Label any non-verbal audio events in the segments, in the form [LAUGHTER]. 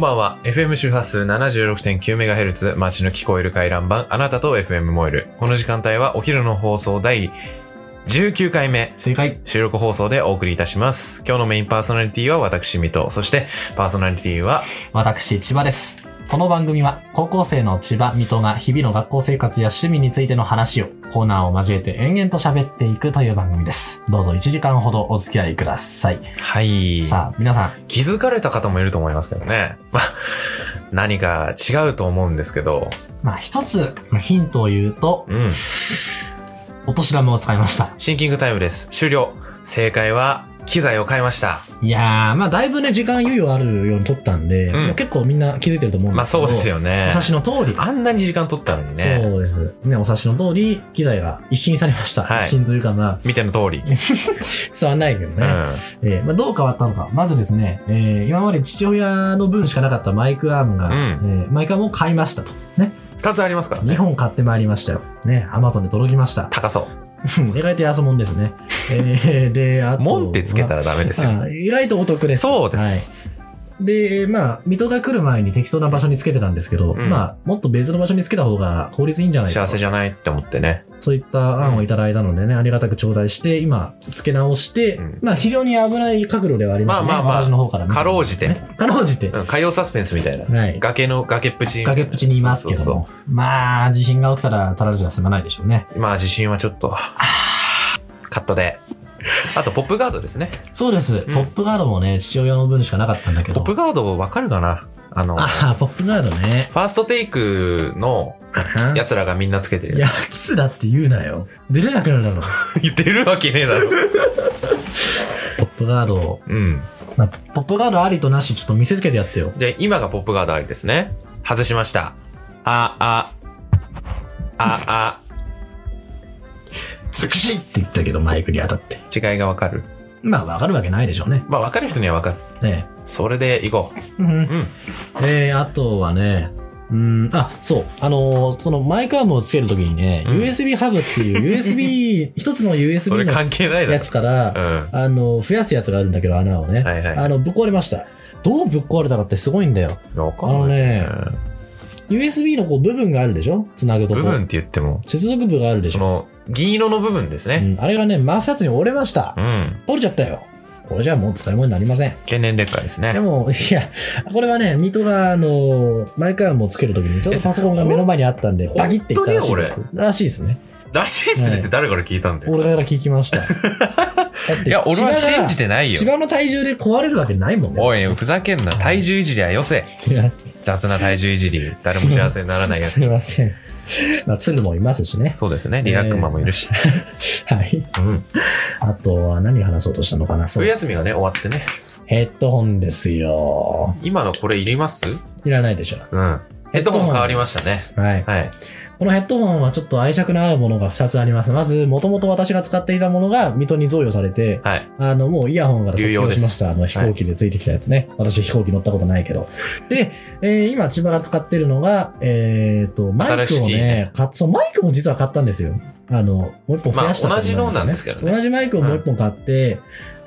んばんは。FM 周波数 76.9MHz 街の聞こえる回覧板あなたと FM 燃える。この時間帯はお昼の放送第19回目。正解。収録放送でお送りいたします。今日のメインパーソナリティは私、水戸。そして、パーソナリティは、私、千葉です。この番組は、高校生の千葉、水戸が日々の学校生活や趣味についての話を、コーナーを交えて延々と喋っていくという番組です。どうぞ1時間ほどお付き合いください。はい。さあ、皆さん、気づかれた方もいると思いますけどね。まあ、[LAUGHS] 何か違うと思うんですけど、まあ一つヒントを言うと、うん。お年玉を使いました。シンキングタイムです。終了。正解は、機材を変えました。いやー、まあだいぶね、時間猶予あるように撮ったんで、うん結構みんな気づいてると思うんまあですけど。そうですよねお。察しの通り。あんなに時間取ったのにね。そうです。ね、お察しの通り、機材が一新されました。はい一新というかまあ、見ての通り。伝わんないけどね。うん。えーまあ、どう変わったのか。まずですね、えー今まで父親の分しかなかったマイクアームが、うんえーマイクアームを買いましたと。ね。二つありますからね。2本買ってまいりましたよ。ね。アマゾンで届きました。高そう。意外と安物ですね。えーで、あと。門ってつけたらダメですよ。あ意外とお得です。そうですはい。で、まあ、水戸が来る前に適当な場所につけてたんですけど、うんまあ、もっと別の場所につけた方が効率いいんじゃないかと。幸せじゃないって思ってね。そういった案をいただいたのでね、ありがたく頂戴して、今、付け直して、うんまあ、非常に危ない角度ではありますね。まあまあまあ私の方から見てかろうじてねかろうじて。うん。海洋サスペンスみたいな。はい。崖の、崖っぷち。崖っぷちにいますけども。そうそまあ、地震が起きたら、たられじゃ済まないでしょうね。うまあ地震はちょっと、カットで。[LAUGHS] あと、ポップガードですね。そうです。んポップガードもね、父親の分しかなかったんだけど。ポップガードわかるかな？あの、フああ、ポップガードね。ァーストテイクのや奴らがみんなつけてる。やつだって言うなよ。出れなくなるだろう。言ってるわけねえだろ。[LAUGHS] ポップガード。うん。まあ、ポップガードありとなし、ちょっと見せつけてやってよ。じゃあ、今がポップガードありですね。外しました。あ、あ、あ、あ、つくしって言ったけど、マイクに当たって。違いがわかる？まあ、わかるわけないでしょうね。まあ、わかる人にはわかる。ねそれで行こえ。うんう。うん。えー、あとはね、うーん、あ、そう。あのーそのマイクアームをつけるときにね、うん USB ハブっていう USB、[LAUGHS] 一つのそ USB のれ関係ないだろやつ。から、うん。あの、増やすやつがあるんだけど、穴をね。はいはいあの、ぶっ壊れました。どうぶっ壊れたかってすごいんだよ。わかんない。あのね USB のこう部分があるでしょ？つなぐとこ。部分って言っても、接続部があるでしょ？その、銀色の部分ですね。うん、あれがね、真二つに折れましたう。ん。折れちゃったよ。これじゃもう使い物になりません。経年劣化ですね。でも、いや、これはね、水戸が、あの、マイクアームをつけるときに、ちょっとパソコンが目の前にあったんで、バキっていったらしいです。らしいですね。らしいっすねって誰から聞いたんだよ？俺から聞きました。[LAUGHS] いや、俺は信じてないよ。芝の体重で壊れるわけないもんね。おい、ふざけんな。体重いじりはよせ。すいません。雑な体重いじり。誰も幸せにならないやすいつ。ません。まあ、ツルもいますしね。そうですね。リラックマもいるし。はい。うん。あとは何話そうとしたのかな？そう冬。休みがね、終わってね。ヘッドホンですよ。今のこれいります？いらないでしょ。うん。ヘッドホン変わりましたね。ね。はい。はい。このヘッドホンはちょっと愛着のあるものが2つあります。まず、もともと私が使っていたものが水戸に贈与されて、はい。あの、もうイヤホンから卒業しました。あの、飛行機でついてきたやつね。私飛行機乗ったことないけど。で、えー今千葉が使ってるのが、えっ、と、マイクをねね、買っそう、マイクも実は買ったんですよ。あの、もう一本増やしたまあ同じのなんですけどね同じマイクをもう一本買って、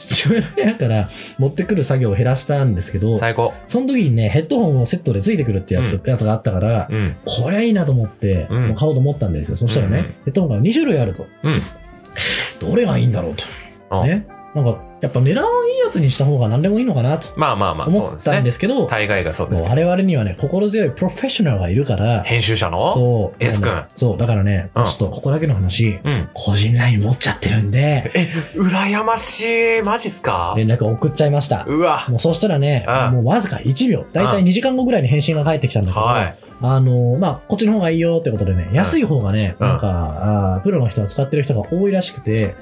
父親の部屋から持ってくる作業を減らしたんですけど、最高。その時にね、ヘッドホンをセットでついてくるってやつ、うやつがあったから、うん。これはいいなと思って、うん買おうと思ったんですよ。そしたらね、うんうんヘッドホンが2種類あると。うん。どれがいいんだろうと。うんね。なんか、やっぱ値段いいやつにした方が何でもいいのかなとまあまあまあ、そう思ったですね。んですけど、大概がそうですもう我々にはね、心強いプロフェッショナルがいるから、編集者のそう。S 君そう、だからね、うんちょっとここだけの話、うん。個人 LINE 持っちゃってるんで、え、羨ましい。マジっすか？連絡送っちゃいました。うわ。もうそうしたらね、うんもうわずか1秒、だいたい2時間後ぐらいに返信が返ってきたんだけど、はい。あのまあ、こっちの方がいいよってことでね、安い方がね、うんなんか、あープロの人が使ってる人が多いらしくて、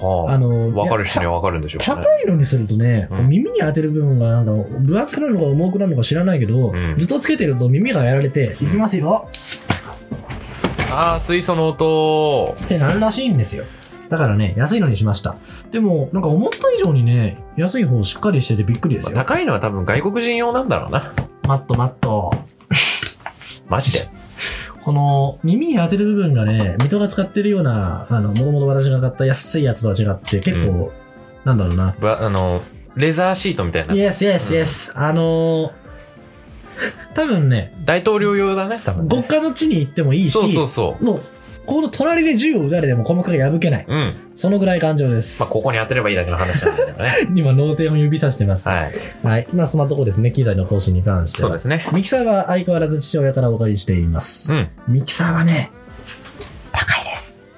はあのあ。わかる人にはわかるんでしょうね。た高いのにするとね、うん耳に当てる部分がなんか分厚くなるのか重くなるのか知らないけど、うんずっとつけてると耳がやられて、いきますよああ、水素の音。ってなるらしいんですよ。だからね、安いのにしました。でも、なんか思った以上にね、安い方しっかりしててびっくりですよ。高いのは多分外国人用なんだろうな。マットマット。マジで？この耳に当てる部分がね、水戸が使ってるような、あの、もともと私が買った安いやつとは違って、結構、なんだろうな。ばあの、レザーシートみたいな。Yes, yes, yes. あのー多分ね、大統領用だね、多分、ね。極下の地に行ってもいいし、そうそうそう。もう、この隣で銃を撃たれても鼓膜が破けない。うん。そのぐらい感情です。まあ、ここに当てればいいだけの話なんだけどね。[LAUGHS] 今、脳天を指さしてます。はい。はい。まあ、そんなとこですね。機材の更新に関しては。そうですね。ミキサーは相変わらず父親からお借りしています。うん。ミキサーはね、高いです。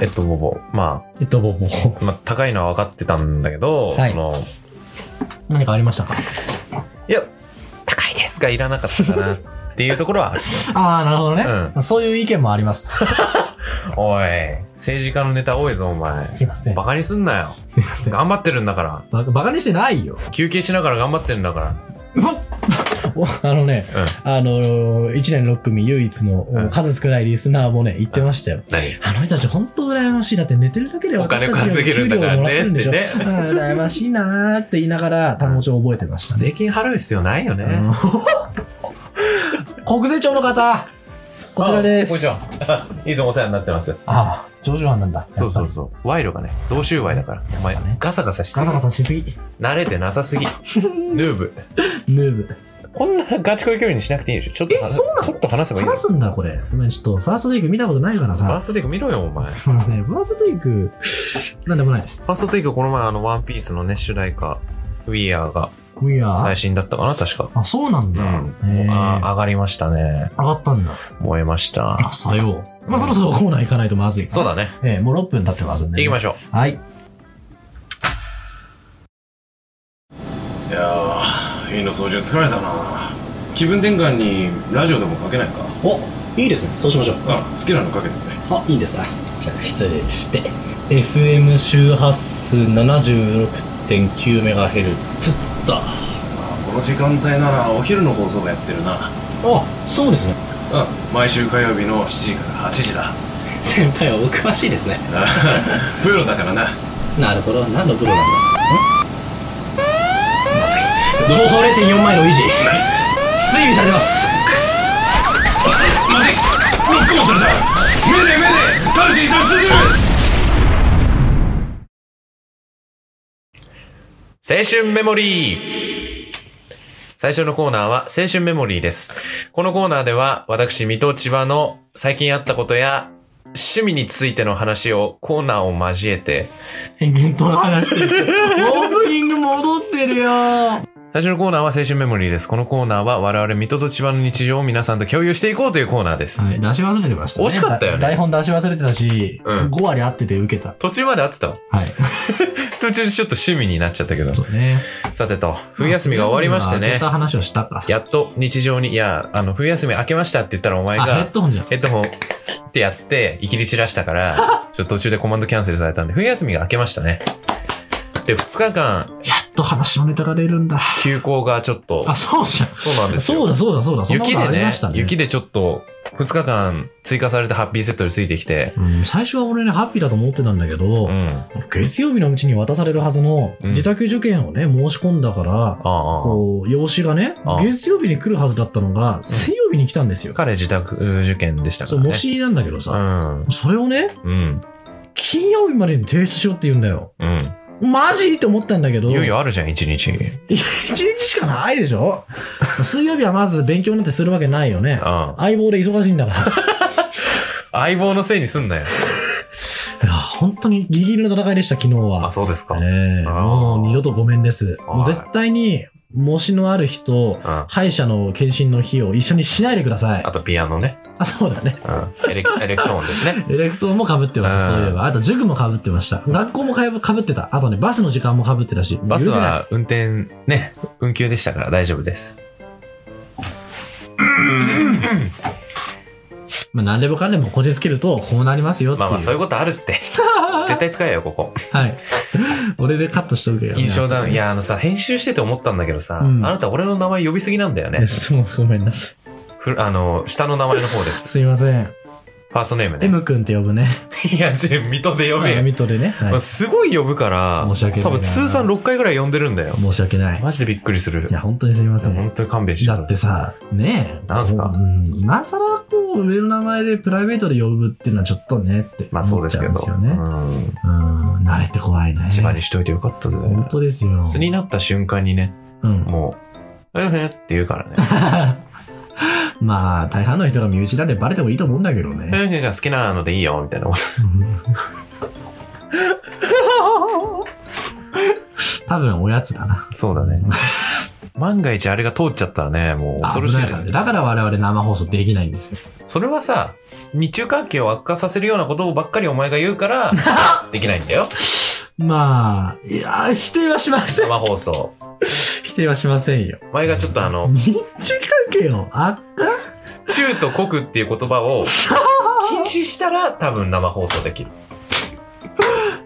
えっと、ボボ。まえっと、もう、もうあ、まあ、高いのは分かってたんだけど、はいその、何かありましたか？いや、高いですがいらなかったかなっ [LAUGHS] ていうところはある。[LAUGHS] ああ、なるほどね、うんまあそういう意見もあります。[LAUGHS] おい、政治家のネタ多いぞ、お前。すいませんバ。カにすんなよ。すいません。頑張ってるんだから。バカバカにしてないよ。休憩しながら頑張ってるんだから。[LAUGHS] おあのね、うん。あのー、1年6組唯一のうん数少ないリスナーもね、言ってましたよ。何？あの人たち本当羨ましい。だって寝てるだけでお金私たち稼げるんだからね給料もらってるんでしょ。ってねうん羨ましいなーって言いながら単語帳覚えてましたね。税金払う必要ないよね。うん国税庁の方こちらです。は。[LAUGHS] いつもお世話になってます。ああ、上場犯なんだ。そうそうう。そう。賄賂がね、増収賄だから。お前ね、ガサガサしすぎガサ。ガサしすぎ。慣れてなさすぎ。[LAUGHS] ヌーブ。ヌーブ。こんなガチ恋距離にしなくていいでしょ。ちょっと話えそうなの？ちょっと話せばいいよ話。すんだ、これ。ごめん、ちょっと、ファーストテイク見たことないからさ。ファーストテイク見ろよ、お前。フすみません。ファーストテイク、なんでもないです。ァーストテイクこの前あの、ワンピースのね、主題歌、ウィーアー？が.最新だったかな、確か。あ、そうなんだ。うん。へーあ上がりましたね。上がったんだ。燃えました。あ、さよう。まあ、そろそろコーナー行かないとまずい。そうだね。ええもう6分経ってますんで、し行きましょょう。はい。う。いやー、家の掃除疲れたな気分転換にラジオでもかけないかお、いいですね。そうしましょう。あ、好きなのかけてくれ。あ、いいですか。じゃあ、失礼して。FM 周波数 76.9MHz だ。この時間帯ならお昼の放送がやってるな。あ、そうですね。うん、毎週火曜日の7時から8時だ。先輩はお詳しいですね。プロだからな。なるほど。何のプロなんだ？まずい。情報0.4マイルを維持。追尾されてます。まずいロックオンされた目で目で直ちに脱出する青春メモリー最初のコーナーは青春メモリーです。このコーナーでは私、水戸千葉の最近あったことや趣味についての話をコーナーを交えて延々と話してる。[LAUGHS] オープニング戻ってるよ最初のコーナーは青春メモリーです。このコーナーは我々水戸と千葉の日常を皆さんと共有していこうというコーナーです。はい、出し忘れてましたね。惜しかったよねだ台本出し忘れてたし、うん5割合ってて受けた。途中まで合ってた？わはい。[LAUGHS] 途中でちょっと趣味になっちゃったけど。そうね。さてと、冬休みが終わりましてね冬休みが明けた。話をしたか。やっと日常に、いや、あの、冬休み明けましたって言ったらお前あ、ヘッが、ドホンじゃん。ヘッドホンってやって、いきり散らしたから、[LAUGHS] ちょっと途中でコマンドキャンセルされたんで、冬休みが明けましたね。で、2日間、と話のネタが出るんだ。休校がちょっと、あ、そうじゃん。そうなんですよ。そうだ、そうだ、そうだ。そんなこ雪でね。雪でちょっと、2日間追加されたハッピーセットでついてきて、うん、最初は俺ね、ハッピーだと思ってたんだけど、うん。月曜日のうちに渡されるはずのうん自宅受験をね、申し込んだから、ああ、こう、用紙がね月曜日に来るはずだったのが、水曜日に来たんですよ。彼自宅受験でしたかそう、らね。模試なんだけどうさ、ん。それをね、うん。金曜日までに提出しろって言うんだよ。うん。マジ？って思ったんだけど、いよいよあるじゃん、1日。一日しかないでしょ？[LAUGHS] 水曜日はまず勉強なんてするわけないよね。うん。相棒で忙しいんだから。[LAUGHS] 相棒のせいにすんなよ。[LAUGHS] いや、本当にギリギリの戦いでした、昨日は。あ、そうですか。ええあーもう二度とごめんです。はいもう絶対に、模試のある日と、うん。歯医者の検診の日を一緒にしないでください。あとピアノね。あ、そうだね。うん。エレクエレクトーンですね。[LAUGHS] エレクトーンも被ってました、うんそういえば。あと塾も被ってました。学校もかぶ被ってた。あとね、バスの時間も被ってたし。バス許せないは運転ね、運休でしたから大丈夫です。[LAUGHS] まあ、何でもかんでもこじつけると、こうなりますよって。まあまあそういうことあるって。[LAUGHS] 絶対使えよ、ここ。はい。俺でカットしとくよ。印象だ。いや。や、あのさ、編集してて思ったんだけどさ、うんあなた俺の名前呼びすぎなんだよね。そう、ごめんなさい。ふあの、下の名前の方です。すいません。ファーストネームね。M 君って呼ぶね。[LAUGHS] いや、ち水戸で呼べよ。ミトでね。はいまあ。すごい呼ぶから、申し訳ないな多分通算6回ぐらい呼んでるんだよ。申し訳ない。マジでびっくりするい。や、本当にすみません。本当に勘弁してだってさ、ねえ。なんすか？うん、今更こう、上の名前でプライベートで呼ぶっていうのはちょっとねってまあそう思っちゃですけど。うんですよね。うん。うん、慣れて怖いね。千葉にしといてよかったぜ。本当ですよ。素になった瞬間にね、うん。もう、うんふんって言うからね。[LAUGHS] まあ、大半の人が身内なんでバレてもいいと思うんだけどうんね。[LAUGHS] ふんが好きなのでいいよ、みたいなこと。多分おやつだな。そうだね。万が一あれが通っちゃったらね、もう恐ろしいです危ないからね。。だから我々生放送できないんですよ。それはさ、日中関係を悪化させるようなことばっかりお前が言うから、[LAUGHS] できないんだよ。まあ、いや、否定はしません。生放送。否定はしませんよ。お前がちょっとあの、日中関係を悪化中と国っていう言葉を禁止したら多分生放送できる。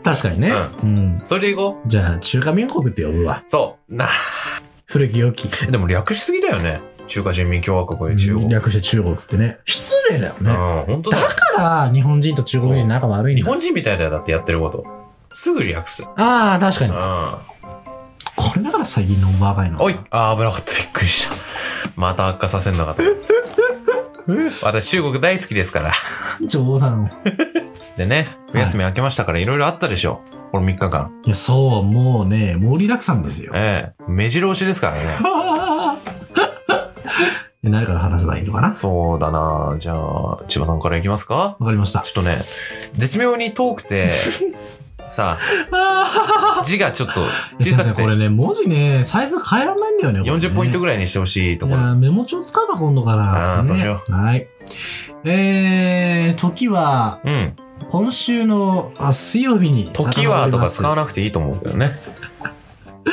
確かにね。うん。それでいこじゃあ、中華民国って呼ぶわ。う。そう。な、古き良き。でも略しすぎだよね。中華人民共和国で中国。略して中国ってね。失礼だよね。うん、本当だよだ。から、日本人と中国人仲悪いんだ。日本人みたいだよ、だってやってること。すぐ略す。ああ、確かに。うこれだから最近のバカいの。ん。おいあー危なかった。びっくりした。また悪化させんのかと。[LAUGHS] 私中国大好きですから。冗談。でね、お休み明けましたからいろいろあったでしょう。この3日間。いや、そう、もうね、盛りだくさんですよ。ええ目白押しですからね。[LAUGHS] で何から話せばいいのかな？そうだなじゃあ、千葉さんからいきますかわかりました。ちょっとね、絶妙に遠くて、さあ [LAUGHS] 字がちょっとー小さくてこ、れね、文字ね、サイズ変えられないんだよね。ね40ポイントぐらいにしてほしいところ。メモ帳使うか、今度から。あーそうしよう。はい。えー、時は、うん。今週のあ水曜日に。時はとか使わななくていいと思うけどね。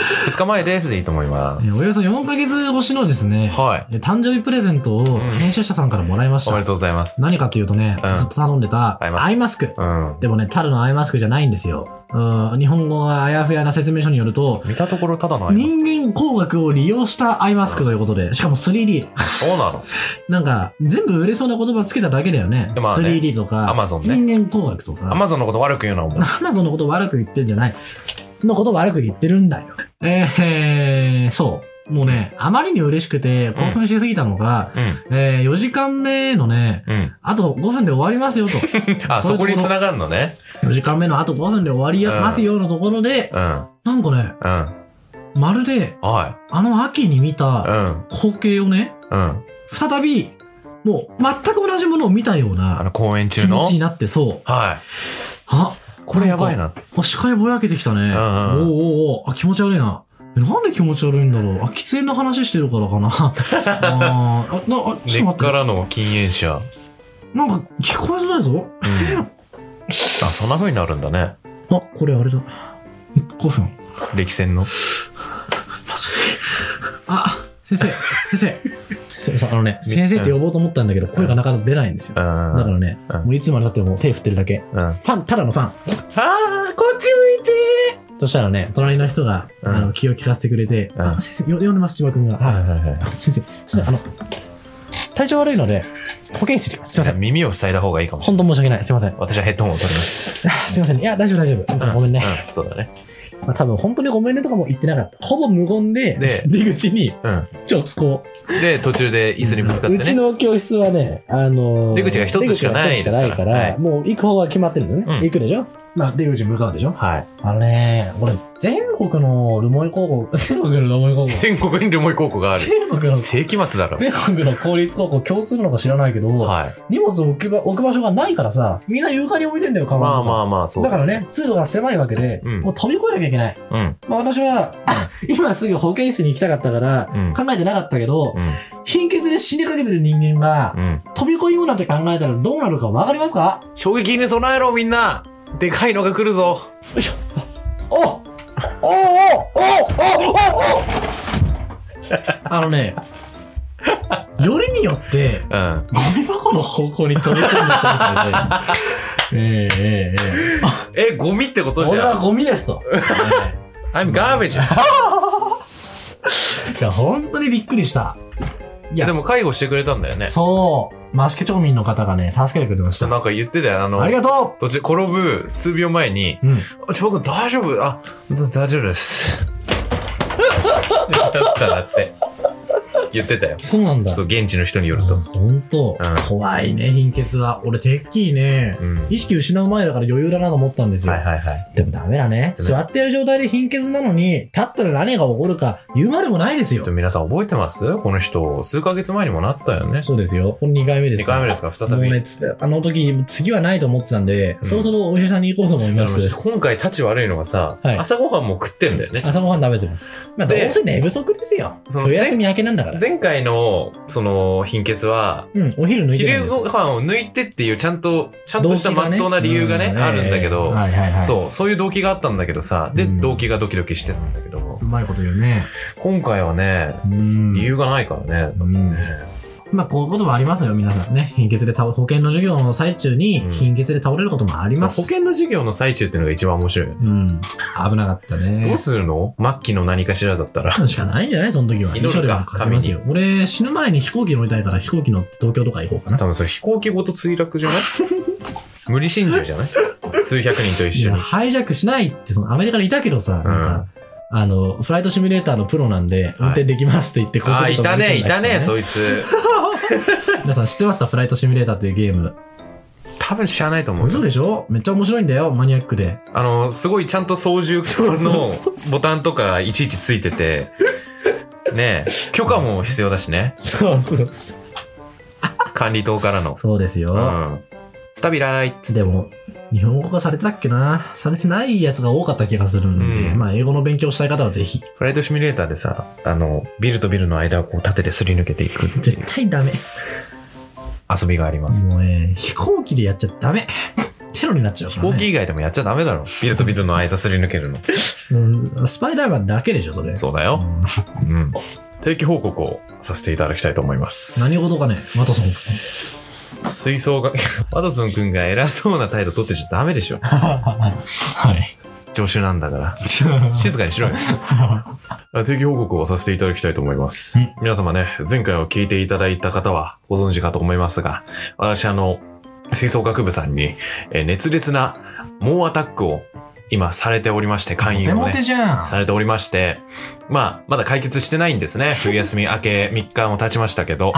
[LAUGHS] 2日前ですでいいと思います。およそ4ヶ月越しのですね、はい。え誕生日プレゼントをん編集者さんからもらいました。おめでとうございます。何かっていうとね、うんずっと頼んでたアイマスク。うん。でもね、ただのアイマスクじゃないんですよ。うん、日本語があやふやな説明書によると、見たところただの。人間工学を利用したアイマスクということで、しかも 3D。そうなの。[LAUGHS] なんか、全部売れそうな言葉つけただけだよね。まあね 3D とか、Amazon ね人間工学とか。アマゾンのこと悪く言うのはもう。アマゾンのこと悪く言ってんじゃない。のこと悪く言ってるんだよ。えー、そう。もうね、あまりに嬉しくて、興奮しすぎたのが、うん。えー、4時間目のね、うん。あと5分で終わりますよと。[LAUGHS] あ、そこに繋がるのね。4時間目のあと5分で終わりやますよのところで、うん。なんかね、うん。まるで、はあの秋に見たん。光景をね、うん。再び、もう全く同じものを見たようなあの、公演中の？気持ちになって、そう。はい。あ、これやばいな。あ、視界ぼやけてきたね。うんうんおーおーおーあ、気持ち悪いな。えなんで気持ち悪いんだろう？あ、喫煙の話してるからかな。[LAUGHS] あーあ、な、あ、ちょっと根待っって。からの禁煙者。なんか聞こえづらいぞ。うん。あ、そんな風になるんだね。あ、これあれだ。5分。歴戦の。あ、先生、先生。先生、あのね、先生って呼ぼうと思ったんだけど、声がなかなか出ないんですよ。うん。だからね、うんもういつまで経っても手振ってるだけ。ファン、ただのファン。ー、こっち向いてそしたらね、隣の人が、うんあの、気を利かせてくれて、うんあ先生、よ読んでます、千葉君が。はい。はいはいはい。先生、そしたら、あの、体調悪いので、保健室に行きます。すいません。耳を塞いだ方がいいかもしれない。本当申し訳ない。すいません。私はヘッドホンを取ります。あすいません。いや、大丈夫大丈夫。本当にごめんね。うん。そうだね。まあ、多分本当にごめんねとかも言ってなかった。ほぼ無言で、で出口にうん。直行。で、途中で椅子にぶつかってうちね。の教室はね、あのー出口が一つしかないですから出口が一つしかないから、はいもう行く方は決まってるんだよね。うん行くでしょ？まあ、出口向かうでしょ？はい。あのね、俺、全国の留萌高校、[LAUGHS] 全国の留萌高校、全国に留萌高校がある。全国の、世紀末だろ。全国の公立高校共通なのか知らないけど、はい。荷物を置く場置く場所がないからさ、みんな床に置いてんだよ、カバンまあまあまあ、そうですだから。ね、通路が狭いわけで、うんもう飛び越えなきゃいけない。うん。まあ私は、[LAUGHS] 今すぐ保健室に行きたかったから、うん考えてなかったけど、うん。貧血で死にかけてる人間が、うん。飛び越えようなんて考えたらどうなるかわかりますか？衝撃に備えろ、みんなでかいのが来るぞよいしょおおおおおおおあのねよりによって、ゴミ箱の方向に飛び込んでたみ。[LAUGHS] えー、えー、えー、え、ゴミってことじゃん。俺はゴミですと。[LAUGHS] I'm garbage. [LAUGHS] いや、本当にびっくりした。いやでも介護してくれたんだよね。そう、マシケ町民の方がね、助けてくれました。なんか言ってたよ。あの、ありがと途中転ぶ数秒前に、ううん。あちょ、僕大丈夫あ、大丈夫です。[LAUGHS] だったらって。言ってたよ。そうなんだ。そう、現地の人によると。本当、うん怖いね、貧血は。俺、てっきりね、うん。意識失う前だから余裕だなと思ったんですよ。はいはいはい。でもダメだね。座ってる状態で貧血なのに、立ったら何が起こるか言うまでもないですよ皆さん覚えてます？この人、数ヶ月前にもなったよね。そうですよ。これ2回目です2回目ですか？再び。もうね、つあの時、次はないと思ってたんで、うんそろそろお医者さんに行こうと思います。今回立ち悪いのがさ、はい朝ごはんも食ってんだよね。朝ごはん食べてます。まあ、どでうせ寝不足ですよ。そのお休み明けなんだから。前回の、その、貧血は、うん、お昼抜いてない昼です。ご飯を抜いてっていうちゃんと、ちゃんとした真っ当な理由がね、うあるんだけど、はいはいはい。そう、そういう動機があったんだけどさ、で、うん動機がドキドキしてたんだけど、うまいこと言うね。今回はね、うん。理由がないからね。うんねまあ、こういうこともありますよ、皆さんね。貧血で倒、保険の授業の最中にうん貧血で倒れることもあります。保険の授業の最中っていうのが一番面白いよね。うん。危なかったね。どうするの？末期の何かしらだったら。しかないんじゃない？その時は。祈るか遺書でも書きますよ。俺、死ぬ前に飛行機乗りたいから飛行機乗って東京とか行こうかな？多分それ飛行機ごと墜落じゃない？無理心中じゃない？数百人と一いや、緒に。ハイジャックしないって、そのアメリカにいたけどさ、なんか、あの、フライトシミュレーターのプロなんで、運転できますって言って、ああ、いたね、[LAUGHS] いたね、う。そいつ。[LAUGHS] 皆さん知ってますか？フライトシミュレーターっていうゲーム。多分知らないと思う嘘よ。でしょ？めっちゃ面白いんだよ、マニアックで。あの、すごいちゃんと操縦 [LAUGHS] そうそうのそうボタンとかいちいちついてて、ねえ、許可も必要だしね。そうそう。管理棟からの。そうですよ。うん。スタビライでも、日本語化されてたっけな？されてないやつが多かった気がするんで、うんまあ、英語の勉強したい方はぜひ。フライトシミュレーターでさ、あの、ビルとビルの間をこう縦ですり抜けていくってい絶う対ダメ。遊びがあります。もうね、飛行機でやっちゃダメ。テロになっちゃうから、ね。飛行機以外でもやっちゃダメだろ。ビルとビルの間すり抜けるの。うんスパイダーマンだけでしょ、それ。そうだよ。うんうん。定期報告をさせていただきたいと思います。何事かね、ワトソン。吹奏楽、[LAUGHS] ワトソン君が偉そうな態度取ってちゃダメでしょ。はい。助手なんだから。[LAUGHS] 静かにしろよ。[LAUGHS] 定期報告をさせていただきたいと思いますうん。皆様ね、前回を聞いていただいた方はご存知かと思いますが、私あの、吹奏楽部さんに、えー熱烈な猛アタックを今されておりまして、勧誘をねモテモテ。じゃん。されておりまして、まあ、まだ解決してないんですね。冬休み明け3日も経ちましたけど。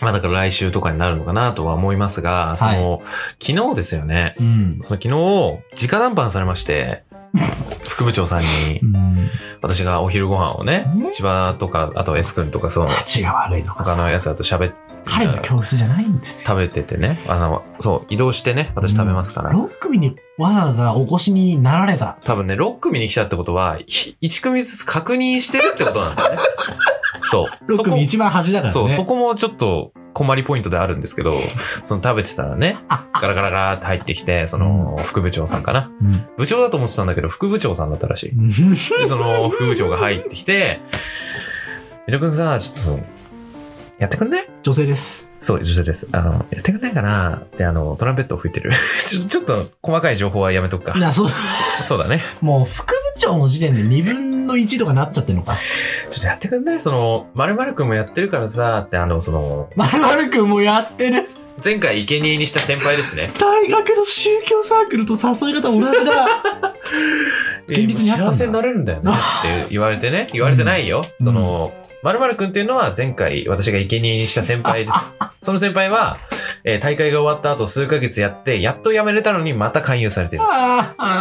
まあだから来週とかになるのかなとは思いますが、その、昨日ですよね。うん。その昨日、直談判されまして、[LAUGHS] 副部長さんにう、ん。私がお昼ご飯をねん、千葉とか、あと S 君とか、その、価値が悪いのか他のやつだと喋って、彼の教室じゃないんですよ。食べててね、あの、そう、移動してね、私食べますから。6組にわざわざお越しになられた。多分ね、6組に来たってことは、ひ1組ずつ確認してるってことなんだよね。[LAUGHS] そう。6そこ組一番端だからね。そう、そこもちょっと困りポイントであるんですけど、その食べてたらね、ガラガラガラって入ってきて、その副部長さんかな。うん。部長だと思ってたんだけど、副部長さんだったらしい。うんで、その副部長が入ってきて、みとくんさ、ちょっと、やってくんね女性です。そう、女性です。あの、やってくんないかな？って、あの、トランペットを吹いてる。[LAUGHS] ちょちょっと、細かい情報はやめとくかい。や、そう、そうだね。もう副部長の時点で2分の1とかなっちゃってんのか。ちょっとやってくんない？その、まるまるくんもやってるからさ、って、あの、その、まるまるくんもやってる。前回生贄にした先輩ですね。大学の宗教サークルと誘い方同じだ。[LAUGHS] 現実にあったんだ幸せになれるんだよね [LAUGHS] って言われてね。言われてないよ。うんその、まるまるくんっていうのは前回私が生贄にした先輩です。その先輩は、えー大会が終わった後数ヶ月やって、やっと辞めれたのにまた勧誘されてる。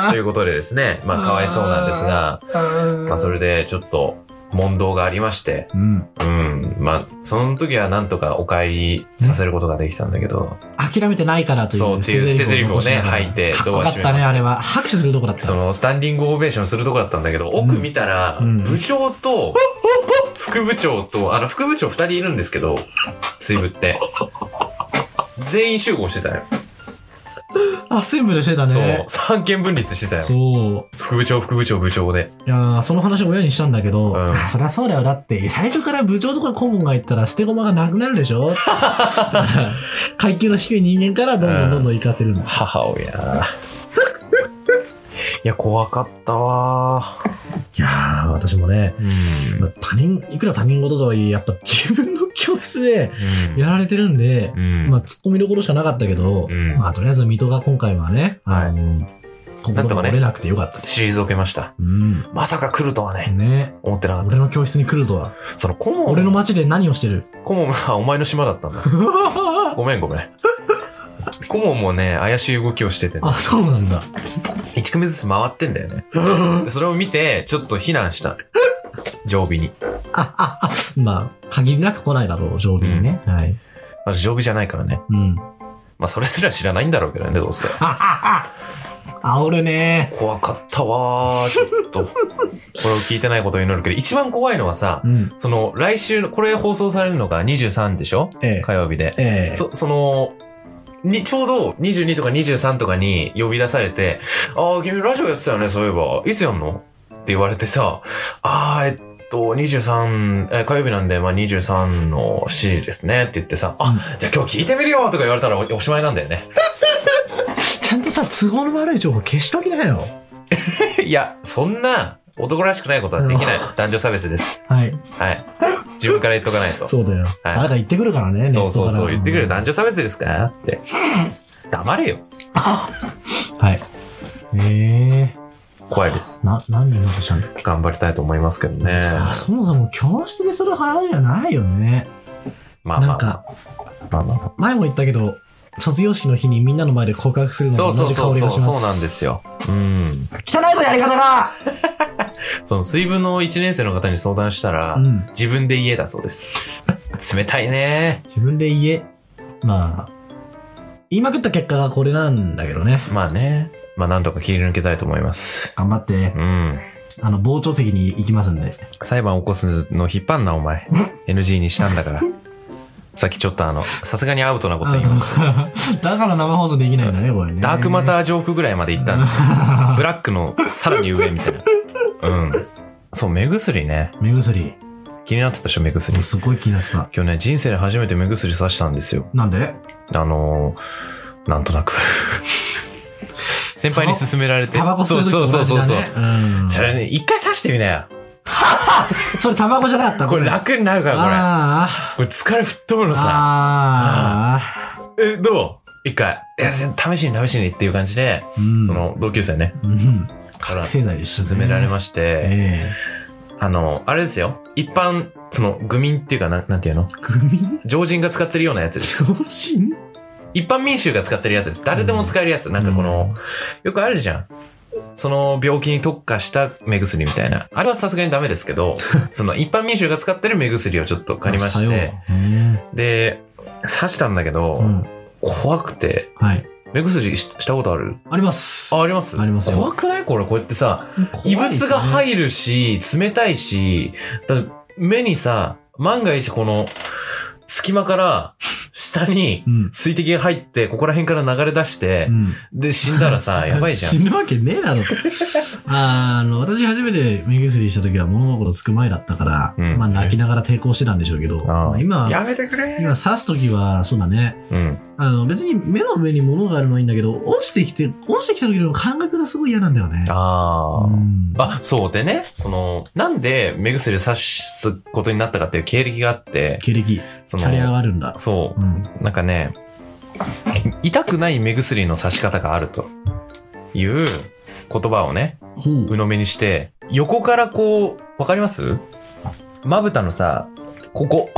ということでですね、まあかわいそうなんですが、まあそれでちょっと問答がありまして、うん。うん。まあ、その時はなんとかお帰りさせることができたんだけど、諦めてないからという。そうっていう捨て台詞をね吐いてかっこよかったね、ドア閉めましたあれは。拍手するとこだった。そのスタンディングオベーションするとこだったんだけど、奥見たら、うん部長と、副部長と、あの、副部長二人いるんですけど、[LAUGHS] 水部って。全員集合してたよ。アッセンブルしてたそうね。。三権分立してたよ。そう。副部長、副部長、部長で。いやーその話を親にしたんだけど、うんあそりゃそうだよ。だって、最初から部長とか顧問が言ったら捨て駒がなくなるでしょ？[LAUGHS] 階級の低い人間からどんどんどんどん行かせるんだ。母親。いや、怖かったわいやー私もね、うんまあ他人、いくら他人事とはいえ、やっぱ自分の教室でやられてるんで、うんまあ、突っ込みどころしかなかったけど、うんまあ、とりあえず水戸が今回はね、あの、心が折れなくてよかったです。退けました。うん。まさか来るとはね、ね思ってなかった。俺の教室に来るとは。その顧問、俺の街で何をしてる？顧問はお前の島だったんだ。[LAUGHS] ごめんごめん。顧問もね、怪しい動きをしててねあ、。そうなんだ。1組ずつ回ってんだよね。で [LAUGHS] それを見て、ちょっと避難した。常備に。まあ、限りなく来ないだろう、常備にね。はい。まだ常備じゃないからね。うん。まあ、それすら知らないんだろうけどね、どうせ。[LAUGHS] 煽るね怖かったわー、ちょっと。これを聞いてないことを祈るけど、一番怖いのはさ、うん。その、来週の、これ放送されるのが23でしょ？ええ。火曜日で。ええ。そ、その、に、ちょうど22とか23とかに呼び出されて、ああ、君ラジオやってたよね、そういえば。いつやんの?って言われてさ、ああ、えっと、23、え火曜日なんで、まあ23の C ですねって言ってさ、あ、じゃあ今日聞いてみるよとか言われたらおおしまいなんだよね。[LAUGHS] ちゃんとさ、都合の悪い情報消しときなよ。[LAUGHS] いや、そんな男らしくないことはできない。男女差別です。はい。はい。自分から言っとかないと。そうだよ。はいあなた言ってくるからね。そうそうそう、言ってくれる男女差別ですかって。黙れよ。[LAUGHS] はい。ええ怖いです。な、何言おうとしたんだっけ？頑張りたいと思いますけどね。さそもそも教室でする話じゃないよね。まあまあなんか、まあまあまあ。前も言ったけど、卒業式の日にみんなの前で告白するのそうと同じ香そうそうそう、りがします。そうなんです。よ。うん。汚いぞ、やり方が [LAUGHS] その水分の1年生の方に相談したら、うん。自分で家だそうです。冷たいね。自分で言え。まあ、言いまくった結果がこれなんだけどね。まあね。まあなんとか切り抜けたいと思います。頑張ってう、ん。あの、傍聴席に行きますんで。裁判起こすの引っ張んな、お前。[LAUGHS] NG にしたんだから。さっきちょっとあの、さすがにアウトなこと言いました。[LAUGHS] だから生放送できないんだね、これね。ダークマタージョークぐらいまで行ったんで。ブラックのさらに上みたいな。うん。そう、目薬ね。目薬。気になってたでしょ、目薬。すごい気になってた。今日ね、人生で初めて目薬さしたんですよ。なんで？あのー、なんとなく。[LAUGHS] 先輩に勧められて。タバコ吸う時そうそうそうそう。それね、一回刺してみなよ。[LAUGHS] それタバコじゃなかった？これ楽になるから、あこれ。これ疲れ吹っ飛ぶのあ。さ。ああ。え、どう？一回。いや、試しに試しにっていう感じで、うん。その、同級生ね、うん。から覚醒剤でしたね勧められまして、えあの、あれですよ。一般、その、愚民っていうか、なん、なんていうの？え。グミ常人が使ってるようなやつです。上心一般民衆が使ってるやつです。誰でも使えるやつ。なんかこの、よくあるじゃん。その病気に特化した目薬みたいな。あれはさすがにダメですけど、[LAUGHS] その一般民衆が使ってる目薬をちょっと借りまして、で、刺したんだけど、うん。怖くて、はい。目薬ししたことある？あります。あ、あります？ありますよ怖くない？これ、こうやってさ、異物がる。入るし、冷たいし、だ目にさ、万が一この、隙間から、下にうん。水滴が入って、ここら辺から流れ出してう、ん。で、死んだらさ、[LAUGHS] やばいじゃん。死ぬわけねえだろ。[LAUGHS] あの、私初めて目薬した時は物心つく前だったから、うんまあ泣きながら抵抗してたんでしょうけど、ああまあ今、やめてくれ今刺す時は、そうだね。うん。あの、別に目の上に物があるのはいいんだけど、落ちてきて、落ちてきた時の感覚がすごい嫌なんだよね。あー。うんあ、そうでね、その、なんで目薬刺すことになったかっていう経歴があって、経歴、その、キャリアがあるんだ。そうう、ん。なんかね、痛くない目薬の刺し方があるという言葉をね。鵜呑みにして、横からこう、わかります？まぶたのさ、ここ。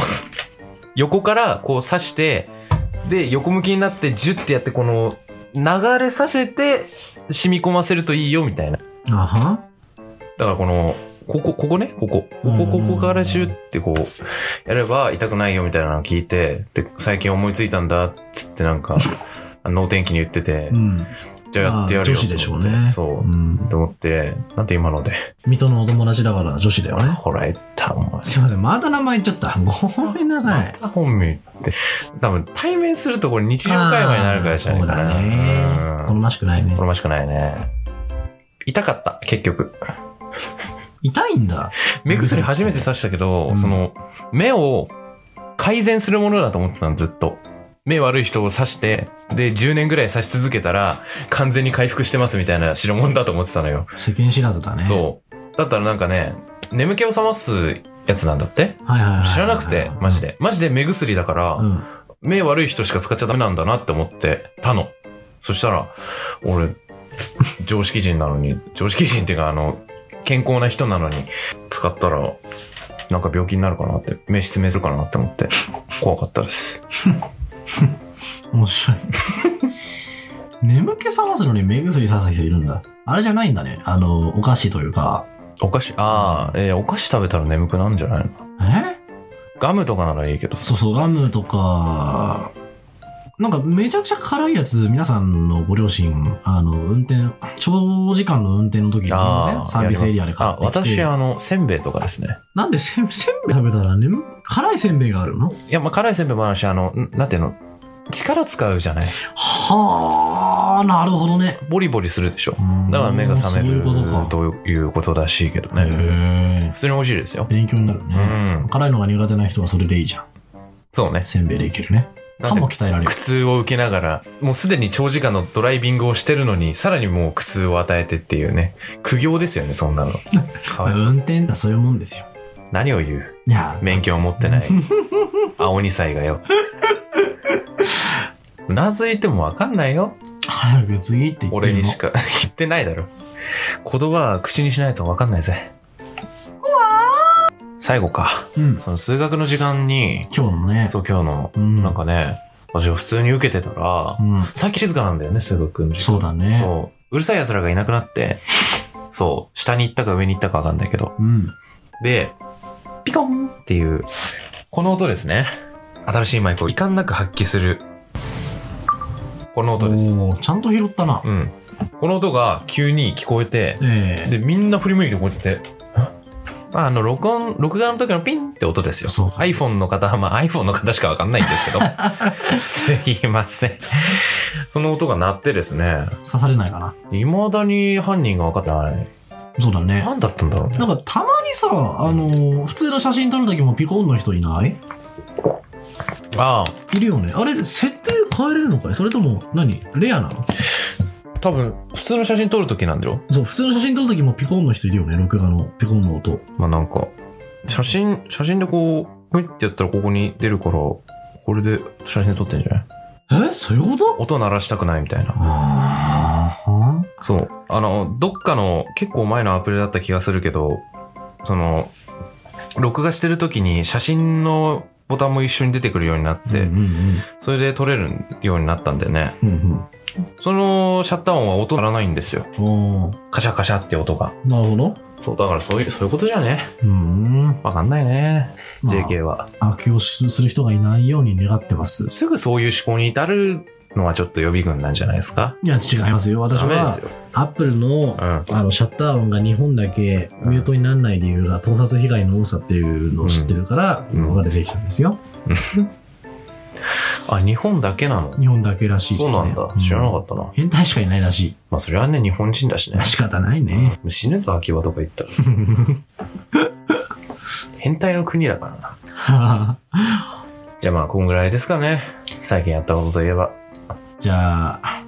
[LAUGHS] 横からこう刺して、で、横向きになってジュッてやって、この、流れさせて、染み込ませるといいよ、みたいな。あはだからこの、ここ、ここね、ここ。ここ、ここからジュってこう、やれば痛くないよみたいなのを聞いて、で、最近思いついたんだ、つってなんか、[LAUGHS] あの能天気に言っててう、ん。じゃあやってやるよまあ女子でしょうね。そう。ん。と思って、なんて今ので。水戸のお友達だから女子だよね。ほら、言った、お前。すいません、また名前言っちゃった。ごめんなさまい。た本名って。多分対面するとこれ日常会話になるからじゃないかな。そうだね。好うんましくないね好。ましくないね。痛かった、結局。痛いんだ。目薬初めて刺したけど、うんその、目を改善するものだと思ってたの、ずっと。目悪い人を刺して、で、10年ぐらい刺し続けたら、完全に回復してますみたいな代物だと思ってたのよ。世間知らずだね。そう。だったらなんかね、眠気を覚ますやつなんだって？はいはいはいはい。知らなくて、マジで。マジで目薬だから、うん。目悪い人しか使っちゃダメなんだなって思ってたの。そしたら、俺、常識人なのに、常識人っていうかあの、健康な人なのに使ったら、なんか病気になるかなって、目失明するかなって思って、怖かったです。[LAUGHS] 面白い。眠気覚ますのに目薬さす人いるんだ。あれじゃないんだね。あの、お菓子というか。お菓子、ああ、えーお菓子食べたら眠くなるんじゃないの？え？ガムとかならいいけどさ。そうそう、ガムとか、なんかめちゃくちゃ辛いやつ、皆さんのご両親、あの、運転、長時間の運転の時にああサービスエリアで買ってきて。あ、私、あの、せんべいとかですね。なんでせんせんべい食べたら眠、辛いせんべいがあるの？いや、まあ、辛いせんべいもあるし、あの、んなんていうの、力使うじゃない？はあ、なるほどね。ボリボリするでしょ。うんだから目が覚めるそういうこということらしいけどね。普通に美味しいですよ。勉強になるうね。ん。辛いのが苦手な人はそれでいいじゃん。そうね。せんべいでいけるね。歯も鍛えられる苦。痛を受けながら、もうすでに長時間のドライビングをしてるのに、さらにもう苦痛を与えてっていうね。苦行ですよね、そんなの。かわいそう。運転はそういうもんですよ。何を言う？いや、免許を持ってない。青2歳がよ。うなずいてもわかんないよ。早く次って言ってるの俺にしか言ってないだろ。言葉は口にしないとわかんないぜ。最後か。うん。その数学の時間に、今日のね。そう今日の、うん。なんかね、私は普通に受けてたらう、ん。最近静かなんだよね、数学の時間。そうだね。そう。うるさい奴らがいなくなって、そう。下に行ったか上に行ったかわかんないけど。うん。で、ピコンっていう、この音ですね。新しいマイクを遺憾なく発揮する。この音です。ちゃんと拾ったな。うん。この音が急に聞こえて、ええで、みんな振り向いてこうやって、まあ、あの、録音、録画の時のピンって音ですよ。そう iPhone の方は、まあ iPhone の方しかわかんないんですけど。[LAUGHS] すいません。その音が鳴ってですね、刺されないかな。未だに犯人が分かってない。そうだね。何だったんだろうね。なんかたまにさ、あのー普通の写真撮る時もピコンの人いない？ああ、いるよね。あれ、設定変えれるのかい？それとも何、レアなの？多分、普通の写真撮る時なんだよ。そう、普通の写真撮る時もピコンの人いるよね。録画のピコンの音。まあなんか、写真、写真でこう、ふいってやったらここに出るから、これで写真撮ってんじゃない？え？そういうこと？音鳴らしたくないみたいな。ああ。そう。あの、どっかの結構前のアプリだった気がするけど、その、録画してる時に写真のボタンも一緒に出てくるようになって、うんうんそれで撮れるようになったんでね。うん。うんそのシャッター音は音鳴らないんですよ。うん。おーカシャカシャって音が。なるほど。そう、だからそういう、そういうことじゃね。うん。わかんないね。まあ JK は。悪用する人がいないように願ってます。すぐそういう思考に至るのはちょっと予備軍なんじゃないですかいや、違いますよ。私は、ダメですよ。アップルのう、ん。あの、シャッター音が日本だけミュートにならない理由が盗撮被害の多さっていうのを知ってるから、うん今までできたんですよ。[LAUGHS] あ、日本だけなの？日本だけらしいですね。そうなんだ。知らなかっったな。変態しかいないらしい。まあそれはね、日本人だしねまあ。仕方ないね。死ぬぞ、秋葉とか言ったら。[LAUGHS] 変態の国だからな。[LAUGHS] じゃあまあ、こんぐらいですかね。最近やったことといえば。じゃあ、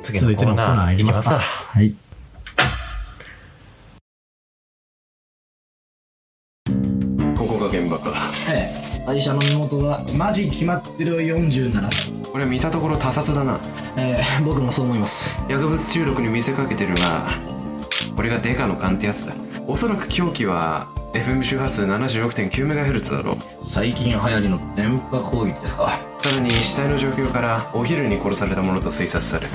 次続いてのコーナーいきますか。行はい。ええ、愛車の身元がマジ決まってる47歳。これ見たところ他殺だなええ、僕もそう思います。薬物中毒に見せかけてるがこれがデカの勘ってやつだおそらく凶器は FM 周波数 76.9MHz だろう最近流行りの電波攻撃ですか。さらに死体の状況からお昼に殺されたものと推察される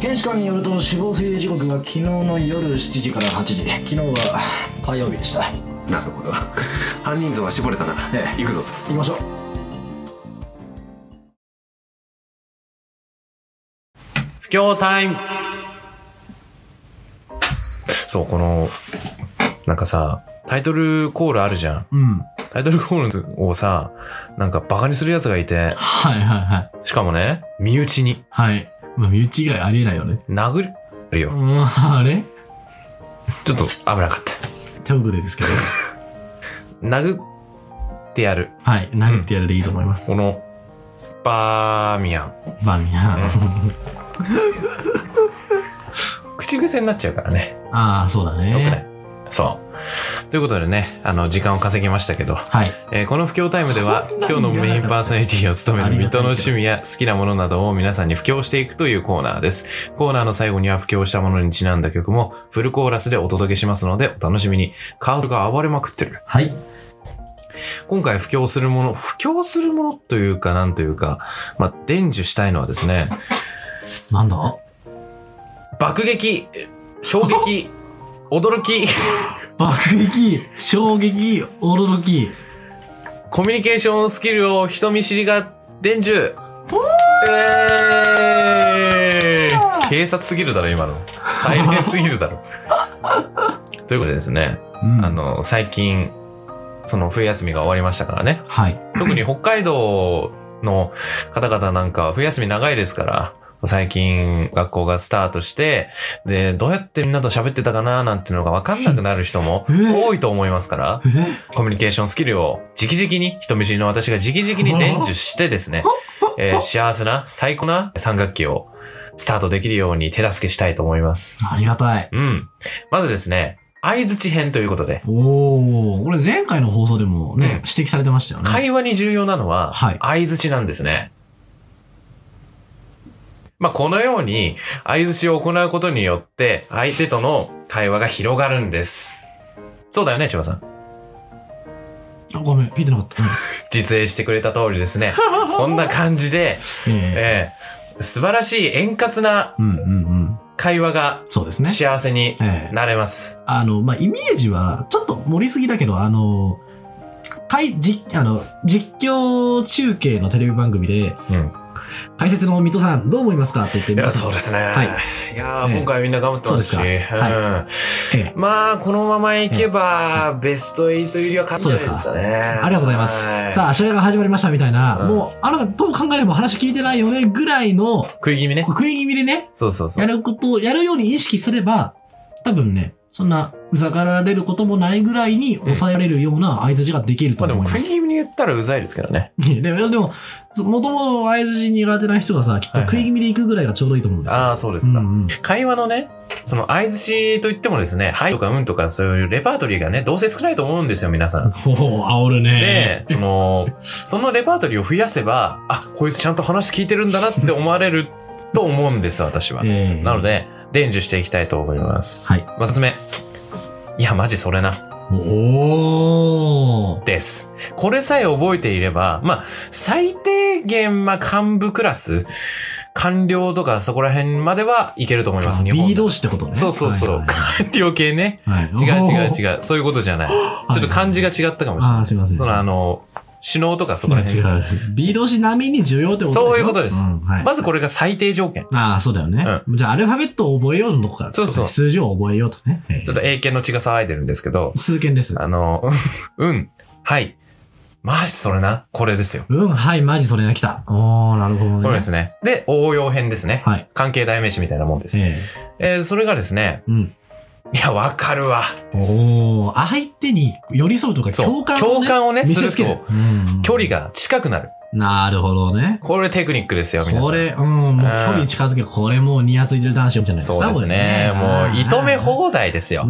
検視官によると死亡推定時刻は昨日の夜7時から8時。昨日は火曜日でした。なるほど [LAUGHS] 犯人像は絞れたなええ行くぞ行きましょう。不況タイムそう、この、なんかさ、タイトルコールあるじゃん。うん。タイトルコールをさ、なんかバカにする奴がいて、はいはいはい。しかもね、身内にはい。まあ、身内以外ありえないよね。殴るよ。うん、あれ？ちょっと危なかった。手遅れですけど。[LAUGHS] 殴ってやる。はい。殴ってやるでいいと思います。この、バーミヤン。バーミヤン。[LAUGHS] 口癖になっちゃうからね。ああ、そうだよくないね。そということでね、あの、時間を稼ぎましたけど、はい。えーこの布教タイムでは、今日のメインパーソナリティを務める水戸の趣味や好きなものなどを皆さんに布教していくというコーナーです。コーナーの最後には布教したものにちなんだ曲もフルコーラスでお届けしますので、お楽しみに。カードが暴れまくってる。はい。今回布教するもの、布教するものというか、なんというか、まあ、伝授したいのはですね、なんだ？爆撃、衝撃、驚き、[LAUGHS] 爆撃、衝撃、驚き。コミュニケーションスキルを人見知りが伝授えー、警察すぎるだろ、今の。サイレンすぎるだろ。[LAUGHS] ということでですね、うんあ、の、最近、その冬休みが終わりましたからね。はい。特に北海道の方々なんかは冬休み長いですから、最近学校がスタートして、で、どうやってみんなと喋ってたかななんていうのがわかんなくなる人もえー多いと思いますから、えコミュニケーションスキルを直々に、人見知りの私が直々に伝授してですね、えー幸せな、最高な3学期をスタートできるように手助けしたいと思います。ありがたい。うん。まずですね、相づち編ということで、おー、これ前回の放送でもね、うん指摘されてましたよね。会話に重要なのは、はい相づちなんですね。まあ、このように、相づちを行うことによって、相手との会話が広がるんです。そうだよね、千葉さん。あごめん、聞いてなかった。うん実演してくれた通りですね。[LAUGHS] こんな感じで、えええ素晴らしい円滑なえうんうんうん。会話がそうですね。幸せにええなれます。あの、まあ、イメージは、ちょっと盛りすぎだけど、あの、解、じ、あの、実況中継のテレビ番組で、うん。解説の水戸さん、どう思いますかって言っていや、皆さんそうですね。はい。いやー、ええ今回みんな頑張ってますし。そうですかうんええまあ、このままいけば、ベスト8入りは勝つんじゃないですかね。ありがとうございます。はいさあ、試合が始まりましたみたいな、うんもう、あなたどう考えれば話聞いてないよね、ぐらいの、食い気味ね。食い気味でね、そうそうそう。やることを、やるように意識すれば、多分ね、そんな、うざがられることもないぐらいに抑えられるような合図ができるとまあでも、思います。食い気味に言ったらうざいですけどね。でも、でも、そもともと合図苦手な人がさ、きっとはいはい食い気味で行くぐらいがちょうどいいと思うんですよ。ああ、そうですか。うんうん会話のね、その相槌と言ってもですね、はいとかうんとかそういうレパートリーがね、どうせ少ないと思うんですよ、皆さん。ほほ、煽るでね。、その、そのレパートリーを増やせば、あ、こいつちゃんと話聞いてるんだなって思われると思うんです、私は。ええなので、伝授していきたいと思います。はい。まず目。いや、マジそれな。おー。です。これさえ覚えていれば、まあ、最低限、まあ、幹部クラス、官僚とかそこら辺まではいけると思います、日本 B で。同士ってことね。そうそうそう。はいはい官僚系ね。はい違う違うう。違う。そういうことじゃない。ちょっと漢字が違ったかもしれああ、ない。すいません。そのあの、首脳とかそこら辺。[LAUGHS] 違う。B 同士並みに重要ってことそういうことですんはい。まずこれが最低条件。ああ、そうだよね。じゃあ、アルファベットを覚えようのとこから。そうそう数字を覚えようとね。ええちょっと英検の血が騒いでるんですけど、数件です。あの、[LAUGHS] うん、はい。マジそれな？これですよ。うん、はい、マジそれが来た。おー、なるほどね。これですね。で、応用編ですね。はい。関係代名詞みたいなもんです。ええーそれがですね、えうん。いや、わかるわ。おー、相手に寄り添うとか共感を、ね、共感をね見せつけるする。うん距離が近くなる。なるほどね。これテクニックですよ、皆さん。これ、うん、もう距離近づけ、これもうニヤついてる男子じゃないですか。そうですね。これもう、射止め法放題ですよ。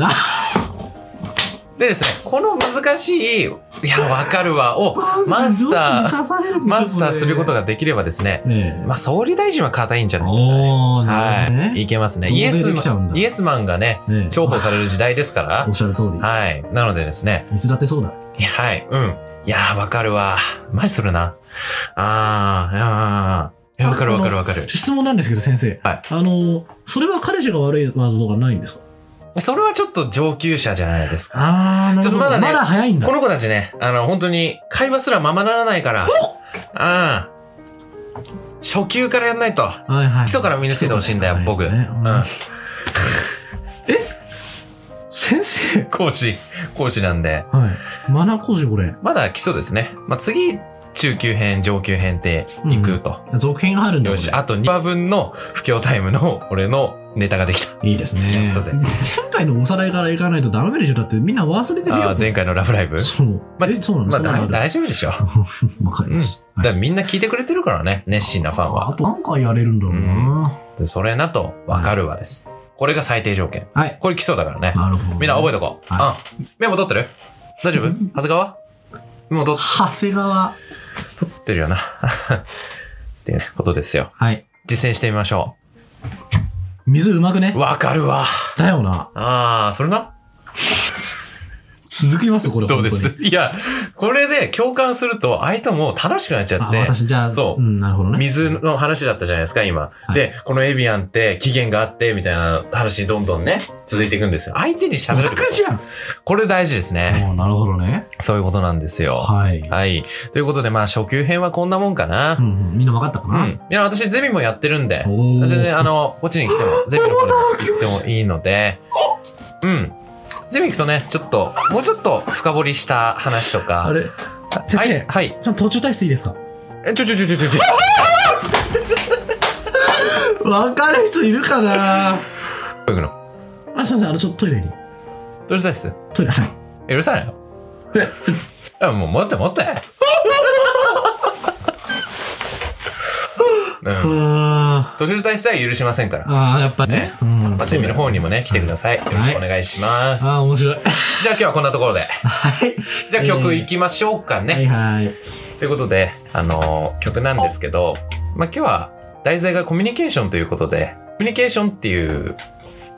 な、でですね、この難しい、いや、わかるわ、を、マスター、マスターすることが。ができればですね、ねえ。まあ、総理大臣は硬いんじゃないですかね。おー、なるほどはい。いね。けますね。イエスマン、イエスマンがね、重宝される時代ですから [LAUGHS] おっ。しゃる通り。はい。なのでですね、いつだってそうだ。はい、うん。いやー、わかるわ。マジそれな。あー、あー、いや、わかるわかるわかる。質問なんですけど、先生。はいあの、それは彼氏が悪いワードがないんですか？それはちょっと上級者じゃないですか。あー、なちょっとまだねまだ早いんだ。この子たちね、あの、本当に会話すらままならないから。ああ。初級からやんないと。はいはい。基礎から身につけてほしいんだよ、僕。うねん。先生講師、講師なんで。はい。マナー講師これ。まだ基礎ですね。まあ、次、中級編、上級編って行くと。続編があるんだよし、あと2話分の不況タイムの俺のネタができた。いいですね。やったぜ前回のおさらいからいかないとダメでしょだってみんな忘れてるよああ、。前回のラブライブ？そう。まあえ、そうなんまあ、だですか大丈夫でしょ。[LAUGHS] わかりうん。だました。からみんな聞いてくれてるからね、熱心なファンあは。と何回やれるんだろうな。でそれなと、わかるわです。これが最低条件。はい。これ基礎だからね。なるほど。みんな覚えとこう。はうん。メモ取ってる？大丈夫？[LAUGHS] 長谷川？メモ取長谷川。取ってるよな。[LAUGHS] っていうねことですよ。はい。実践してみましょ水うまくね？う。わかるわ。だよな。あー、それな。続きますこれ。どうで本すいや、これで共感すると相手も楽しくなっちゃって。私、じゃあ、そううん、なるほどね。水の話だったじゃないですか、今。いで、このエビアンって期限があって、みたいな話にどんどんね、続いていくんですよ。相手に喋ること。じゃん。これ大事ですね。なるほどね。そういうことなんですよ。はい。はい。ということで、まあ、初級編はこんなもんかなう。んうん、みんな分かったかな、うん。いや、私ゼミもやってるんで、全然、あの、こっちに来ても、ゼミの方に行ってもいいので、うん。ゼミ行くとね、ちょっと、もうちょっと深掘りした話とか。あれ？先生、はい。はい。ちょっと途中退出いいですか？え、ちょちょちょちょちょちょ。分かる人いるかな？どこ行くのあ、すいません、あの、ちょっとトイレに。どうしたいっす？トイレ、はい。え、うるさいなよ。あ、もう持って持って。[LAUGHS] うん。あ途中退出は許しませんから。あー、やっぱねね。うん。まあ、ゼミの方にもね、来てください。よろしくお願いします。ああ、面白い。じゃあ今日はこんなところで。はい。じゃあ曲行きましょうかね。はいはい。ということで、あのー曲なんですけど、まあ、今日は題材がコミュニケーションということで、コミュニケーションっていう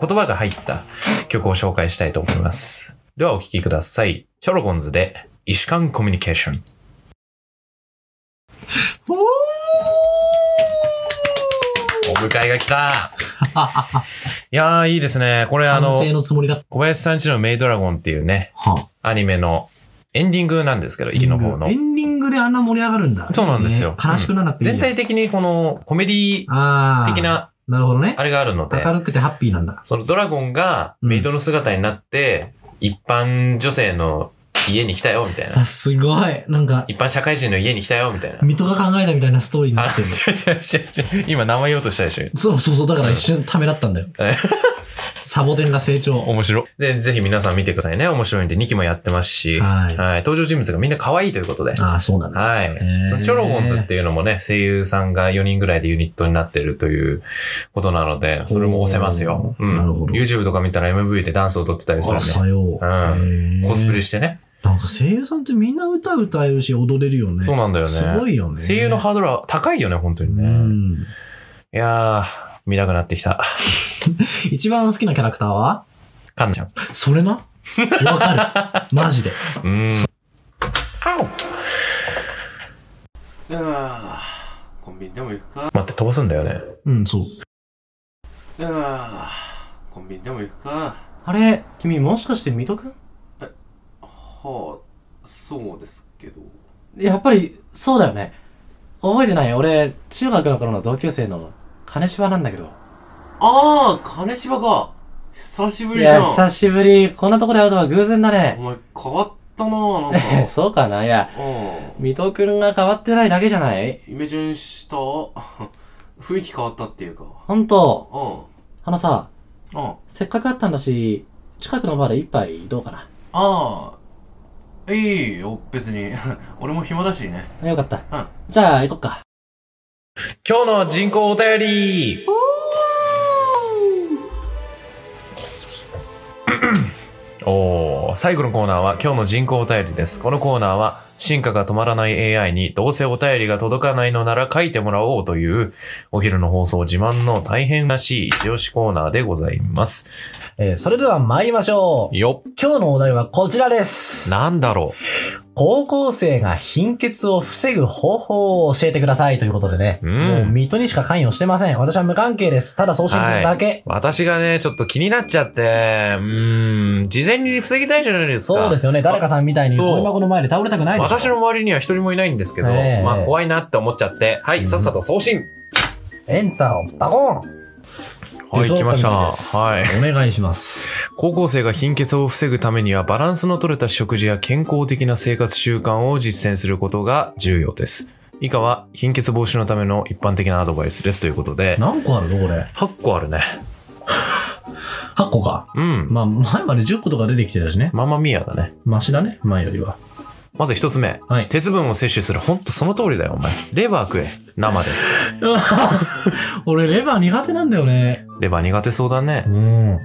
言葉が入った曲を紹介したいと思います。ではお聴きください。チョロゴンズで、イシカンコミュニケーション。迎えが来た [LAUGHS] いやー、いいですね。これあの。小林さんちのメイドラゴンっていうね、はアニメのエンディングなんですけど、あ、行きの方のエ。ンディングであんな盛り上がるんだ。そうなんですよ悲しくならなくて。全体的にこのコメディああ。的。な、なるほどね。あれがあるので、明るくてハッピーなんだ。そのドラゴンがメイドの姿になって、一般女性の家に来たよ、みたいな。あ、すごい。なんか、一般社会人の家に来たよ、みたいな。水戸が考えたみたいなストーリーになあ、ってる。違う違う違う違う。今名前言おうとしたでしょ？そうそうそう。だから一瞬ためらったんだよ。え？サボテンが成長。面白い。で、ぜひ皆さん見てくださいね。面白いんで、2期もやってますし。はい登場人物がみんな可愛いということで。ああ、そうなんだ。はい。ーチョロゴンズっていうのもね、声優さんが4人ぐらいでユニットになってるということなので、それも押せますよ。ほうなるほど YouTube とか見たら MV でダンス踊ってたりするあ、んで。さよう。うんコスプレしてね。なんか声優さんってみんな歌歌えるし踊れるよね。そうなんだよね。すごいよね。声優のハードルは高いよね、本当にうね。ん。いやー、見たくなってきた。[LAUGHS] 一番好きなキャラクターは？かんちゃん。それな？わかる。[LAUGHS] マジで。うーん。あーコンビニでも行くか？待って、飛ばすんだよね。うん、そう。あーコンビニでも行くか？あれ、君もしかして水戸くん？はあそうですけど。やっぱり、そうだよね。覚えてない俺、中学の頃の同級生の金柴なんだけど。ああ金柴か。久しぶいりじゃん。や、久しぶり。こんなとこで会うとは偶然だおね。前変わったななんか。[LAUGHS] そうかな。いや、うん。水戸くんが変わってないだけじゃない？イメチェンした？[LAUGHS] 雰囲気変わったっていうか。ほんと、うん。あのさ、うん。せっかく会ったんだし、近くのバーで一杯どうかな？ああいいよ別に [LAUGHS] 俺も暇だしねよかった。うんじゃあ、行こっか。今日の人口お便りおー最後のコーナーは今日の人口お便りです。このコーナーは進化が止まらない AI にどうせお便りが届かないのなら書いてもらおうというお昼の放送自慢の大変らしい一押しコーナーでございます。えーそれでは参りましょう。よっ。今日のお題はこちらです。なんだろ高校生が貧血を防ぐ方法を教えてくださいということでね。うんもう水戸にしか関与してません。私は無関係です。ただ送信するだけ。う。私がね、ちょっと気になっちゃって、うーん、事前に防ぎたいじゃないですか。そうですよね。誰かさんみたいにゴミ箱の前で倒れたくないでしょ。私の周りには一人もいないんですけど、ええまあ怖いなって思っちゃって、はい、さっさと送信エンターをバコーンはい、来ました。は。はいい。お願いします。高校生が貧血を防ぐためにはバランスの取れた食事や健康的な生活習慣を実践することが重要です。以下は貧血防止のための一般的なアドバイスですということで、何個あるのこれ？8個あるね。8個か。うん。まあ、前まで10個とか出てきてたしね。ママミアだね。マシだね。前よりは。まず一つ目。はい。鉄分を摂取する。ほんとその通りだよ、お前。レバー食え。生で。[LAUGHS] 俺、レバー苦手なんだよね。レバー苦手そうだねう。ん。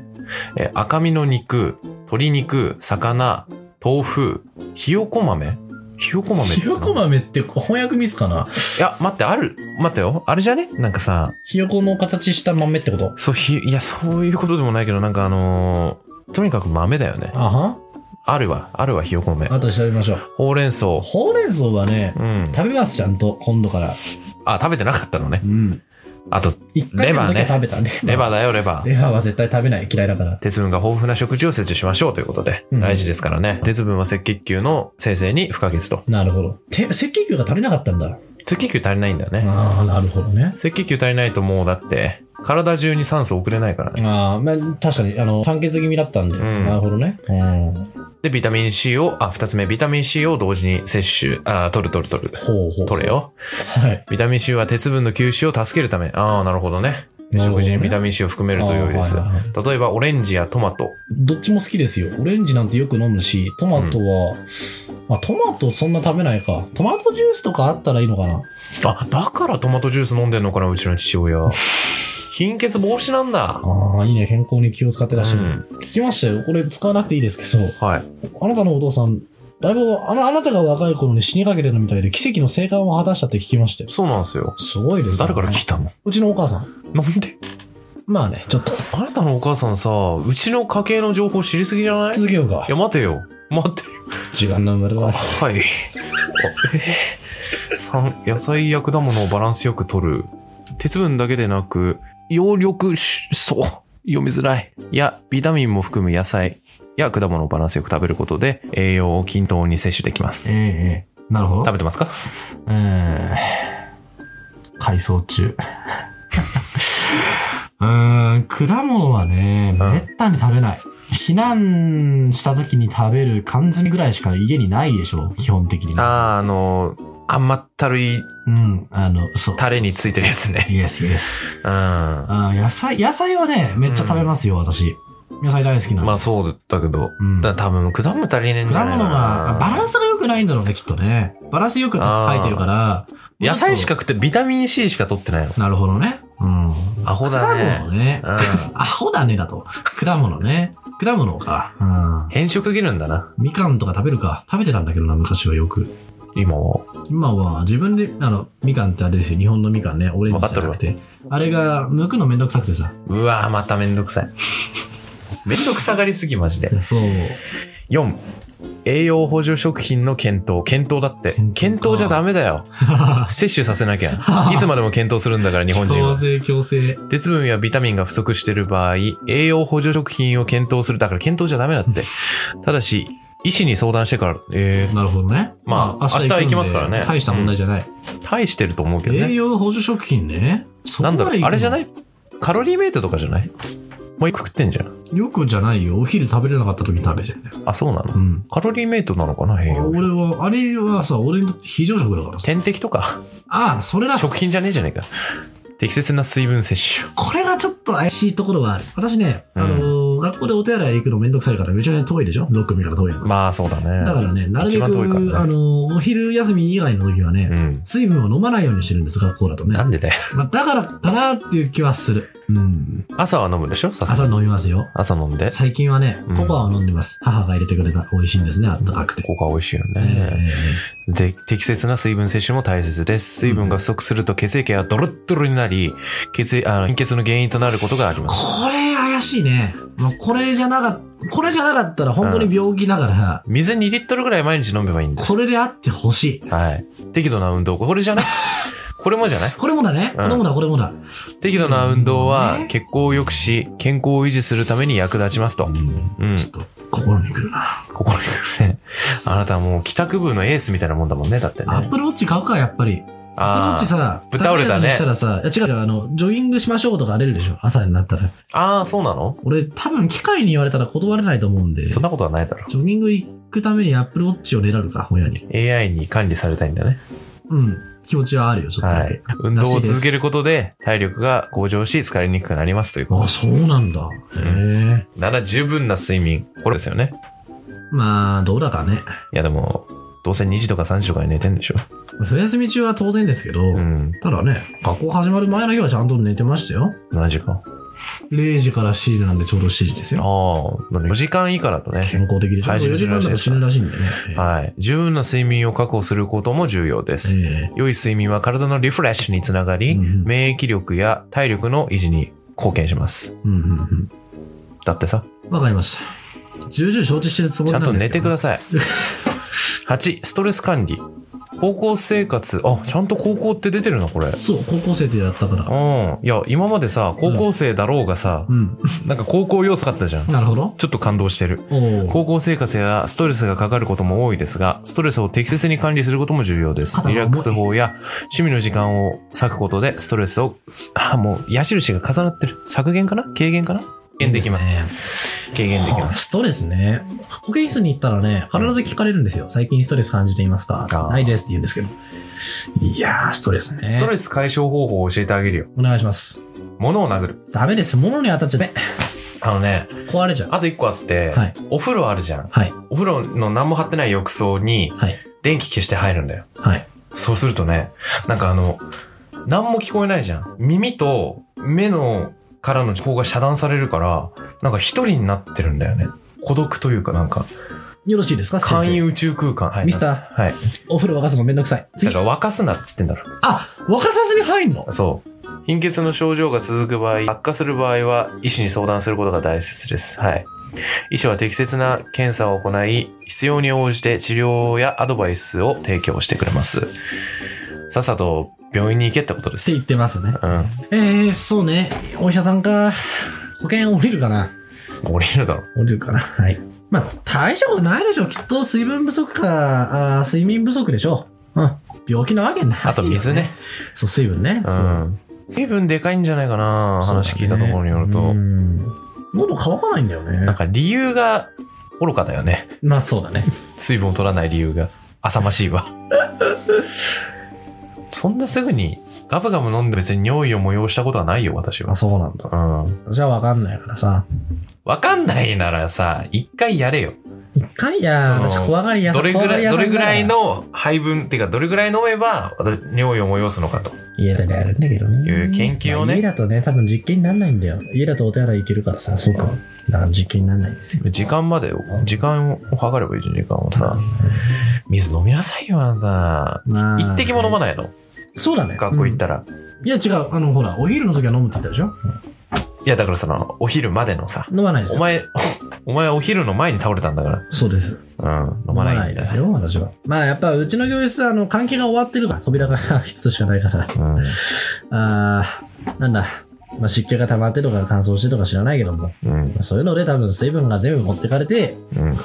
え、赤身の肉、鶏肉、魚、豆腐、ひよこ豆？ひよこ豆ってひよこ豆って翻訳ミスかな？いや、待って、ある。待ってよ。あれじゃね？なんかさ、ひよこの形した豆ってこと？そう、ひ、いや、そういうことでもないけど、なんかあのーとにかく豆だよね。あは？あるわ。あるわ、ひよこ豆。あと調べましょう。ほうれん草。ほうれん草はね、うん。食べます、ちゃんと、今度から。あ、食べてなかったのねう。ん。あと、一回レバー食べたね。レバーだよ、レバー。レバーは絶対食べない。嫌いだから。鉄分が豊富な食事を摂取しましょうということで、うん大事ですからね。鉄分は赤血球の生成に不可欠と。なるほど。て赤血球が足りなかったんだ。赤血球足りないんだね。ああ、なるほどね。赤血球足りないともうだって、体中に酸素送れないからね。ああ、まあ、確かに、あの、酸欠気味だったんで。んなるほどね。うん。で、ビタミン C を、あ、二つ目、ビタミン C を同時に摂取、あ、取る取る取る。ほうほう。取れ。よ。はい。ビタミン C は鉄分の吸収を助けるため。ああ、なるほどね。でなるほどね食事にビタミン C を含めると良いです。あーはいはい例えば、オレンジやトマト。どっちも好きですよ。オレンジなんてよく飲むし、トマトは、まあ、トマトそんな食べないか。トマトジュースとかあったらいいのかな。あ、だからトマトジュース飲んでんのかな、うちの父親。[LAUGHS] 貧血防止なんだ。ああ、いいね。健康に気を使ってらっしゃる。うん聞きましたよ。これ使わなくていいですけど、はい。あなたのお父さん、だいぶ、あの、あなたが若い頃に死にかけてるみたいで、奇跡の生還を果たしたって聞きましたよ。そうなんですよ。すごいですね。誰から聞いたの？うちのお母さん。なんで？まあね、ちょっと、あなたのお母さんさ、うちの家系の情報知りすぎじゃない？い続けようか。や、待てよ。待てよ。時間の生まれだ。はい。あえ三野菜や果物をバランスよく摂る。鉄分だけでなく、葉緑素、読みづらい。や、ビタミンも含む野菜や果物をバランスよく食べることで、栄養を均等に摂取できます。ええええなるほど。食べてますか？えー、海藻中。[LAUGHS] うーん、果物はね、うんめったに食べない。避難した時に食べる缶詰ぐらいしか家にないでしょ、基本的に。まああ、あの、甘ったるいずうん、あの、そう。タレについてるやつね。イエスイエス。うん。あー野菜、野菜はね、めっちゃ食べますよ、私。野菜大好きなんで。まあそうだけど、うんだ多分果物足りねえんじゃ果ないかな。物が、バランスが良くないんだろうね、きっとね。バランスよく書いてるから。野菜しか食ってビタミン C しか取ってないの。なるほどね。うん。アホだ果ね。物ね。うん。[LAUGHS] アホだねだと。果物ね。果物か。うん。変色すぎるんだな。みかんとか食べるか。食べてたんだけどな、昔はよく。今は。今は自分で、あの、みかんってあれですよ。日本のみかんね。オレンジじゃなくて。あれが、剥くのめんどくさくてさ。うわぁ、まためんどくさい。[LAUGHS] めんどくさがりすぎ、マジで。そう。4、栄養補助食品の検討。検討だって検討。じゃダメだよ。[LAUGHS] 摂取させなきゃ。いつまでも検討するんだから、日本人は。強制強制。鉄分やビタミンが不足している場合、栄養補助食品を検討する。だから検討じゃダメだって。[LAUGHS] ただし、医師に相談してから、えなるほどね。まあ明日行きますからね大した問題じゃない。ー、大してると思うけど栄ね。養補助食品ね。そなんだろう、あれじゃない？いカロリーメイトとかじゃない？もう一個食ってんじゃん。よくじゃないよ。お昼食べれなかった時に食べてんだよ。あ、そうなの、うん。カロリーメイトなのかな栄養。俺は、あれはさ、俺にとって非常食だからさ。点滴とか？ああ、それだ。食品じゃねえじゃねえか。適切な水分摂取。これがちょっと怪しいところはある。私ね、あのー学校でお手洗い行くのめんどくさいからめちゃめちゃ遠いでしょ ?6 組から遠いの。まあそうだね。だからね、なるべ一番遠いからねく、あのーお昼休み以外の時はね、うん。水分を飲まないようにしてるんです、学校だとね。なんでだよ。まあ、だからかなっていう気はする。うん。朝は飲むでしょ？朝に。飲みますよ。朝飲んで？最近はねうん、ココアを飲んでます。母が入れてくれた。美味しいんですね、あったかくて。ここは美味しいよえね。えで、適切な水分摂取も大切です。水分が不足すると血液がドロッドロになり、血液、あの、貧血の原因となることがあります。これ怪しいね。もうこれじゃなかった、これじゃなかったら本当に病気だから、水2リットルぐらい毎日飲めばいいんだ。これであってほしい。はい。適度な運動。これじゃない？[LAUGHS] これもじゃない？これもだね。うんこれもだ、これもだ。適度な運動はね血行を良くし、健康を維持するために役立ちますと。うん。ちょっと、心にくるな。心にくるね。あなたはもう帰宅部のエースみたいなもんだもんね、だってね。アップルウォッチ買うか、やっぱり。アップルウォッチさ、ぶっ倒れたねしたらさ、いや違う違う、あの、ジョギングしましょうとか出るでしょ朝になったら。ああ、そうなの？俺、多分機械に言われたら断れないと思うんで、ジそんなことはないだろョギング行くためにアップルウォッチを狙うか、親に。う。AI に管理されたいんだね。うん。気持ちはあるよ、ちょっとだけ。はい。運動を続けることで体力が向上し疲れにくくなりますというこあ、そうなんだ。へえ。と。なら十分な睡眠。これですよね。まあ、どうだかね。いやでも、どうせ2時とか3時とかに寝てんでしょ。冬休み中は当然ですけど、うん。ただね、学校始まる前の日はちゃんと寝てましたよ。何時間0時から7時なんでちょうど7時ですあよ。あ、4時間以下だとね。健康的でしょ。配信4時間だと死ぬらしいんでね。はい。十分な睡眠を確保することも重要です。ええ良い睡眠は体のリフレッシュにつながり、うん免疫力や体力の維持に貢献します。うんうんうん。だってさ、わかりました。重々承知してるつもりちゃんとなんですけど。寝てください。[LAUGHS] 8、ストレス管理。高校生活、あ、ちゃんと高校って出てるな、これ。そう、高校生でやったから。うん。いや、今までさ、高校生だろうがさ、うん。なんか高校要素あったじゃん。なるほど。ちょっと感動してる。おお。高校生活やストレスがかかることも多いですが、ストレスを適切に管理することも重要です。リラックス法や趣味の時間を割くことでストレスを、すあ、もう矢印が重なってる。削減かな？軽減かな？軽減できます。ね軽減できます。ストレスね。保健室に行ったらね、必ず聞かれるんですよ。最近ストレス感じていますか？ないですって言うんですけど。いやー、ストレスね。ストレス解消方法を教えてあげるよ。お願いします。物を殴る。ダメです。物に当たっちゃダメ。あのね、壊れちゃう。あと一個あって、はいお風呂あるじゃん。はい。お風呂の何も張ってない浴槽にはい。電気消して入るんだよ。はい。そうするとね、なんかあの、何も聞こえないじゃん。耳と目のからの方が遮断されるから、なんか一人になってるんだよね。孤独というかなんか、よろしいですか先簡易宇宙空間。はい。ミスター？はい。生お風呂沸かすのめんどくさい。だ次か。ら沸かすなっつってんだろ。あ、沸かさずに入んの？そう。貧血の症状が続く場合、悪化する場合は医師に相談することが大切です。はい。医師は適切な検査を行い、必要に応じて治療やアドバイスを提供してくれます。さっさと病院に行けってことです。って言ってますね。うん。えー、そうね。お医者さんか。保険降りるかな降りるだろ。降りるかなはい。まあ、大したことないでしょ。きっと水分不足か、あー睡眠不足でしょう。うん。病気なわけない、あと水ね。。そう、水分ね。う。そうん水分でかいんじゃないかな話聞いたところによると。うん。喉乾かないんだよねなん。か理由が愚かだよね。まあそうだね。水分を取らない理由が。浅ましいわ。[LAUGHS] そんなすぐにガブガブ飲んで別に尿意を催したことはないよ、私はあ、。そうなんだ。うん。じゃあわかんないからさ。わかんないならさ、一回やれよ。一回や、その私怖がり屋さんどれぐらい、どれぐらいのの配分っていうか、どれぐらい飲めば、私、尿意を催すのかと。家でやるんだけどね。いう研究をねまあ家だとね、多分実験にならないんだよ。家だとお手洗い行けるからさ、そうか。だから実験にならないんですよ。時間まで、時間を測ればいいじゃん、時間をさ。水飲みなさいよ、あなた。まあ一滴も飲まないのそうだね。学校行ったら。うんいや違う、あの、ほら、お昼の時は飲むって言ったでしょ？いや、だからその、お昼までのさ。飲まないですよ。お前、[LAUGHS] お前お昼の前に倒れたんだかそうです。ら。うん、飲まないんだよですよ、私は。まあやっぱうちの教室は、あの、換気が終わってるから、扉が一つしかないから。うん。あー、なんだ。まあ湿気が溜まってとか乾燥してとか知らないけども。うん。まあそういうので多分水分が全部持ってかれて、うん。っ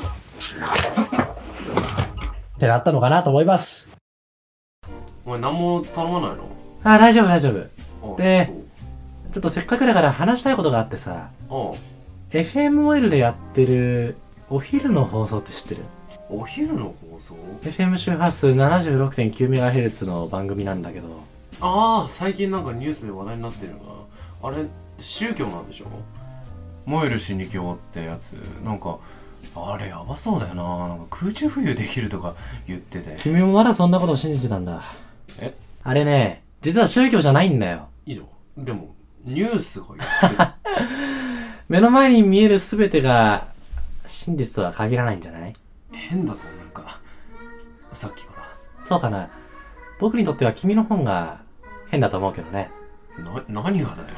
てなったのかなと思います。お前何も頼まないの？あ、大丈夫大丈夫。あでちょっとせっかくだから話したいことがあってさ、そう FMOL でやってるお昼の放送って知ってる？お昼の放送 ?FM 周波数 76.9MHz の番組なんだけど、ああ、最近なんかニュースで話題になってるが、あれ、宗教なんでしょ？燃える死に教ってやつ。なんか、あれやばそうだよな。なんか空中浮遊できるとか言ってて。君もまだそんなことを信じてたんだ。え？あれね、実は宗教じゃないんだよ。いいのでも、ニュースが言ってる。[LAUGHS] 目の前に見える全てが真実とは限らないんじゃない？変だぞ、なんか。さっきかそうかな。僕にとっては君の本が変だと思うけどね。ら。な、何がだよ。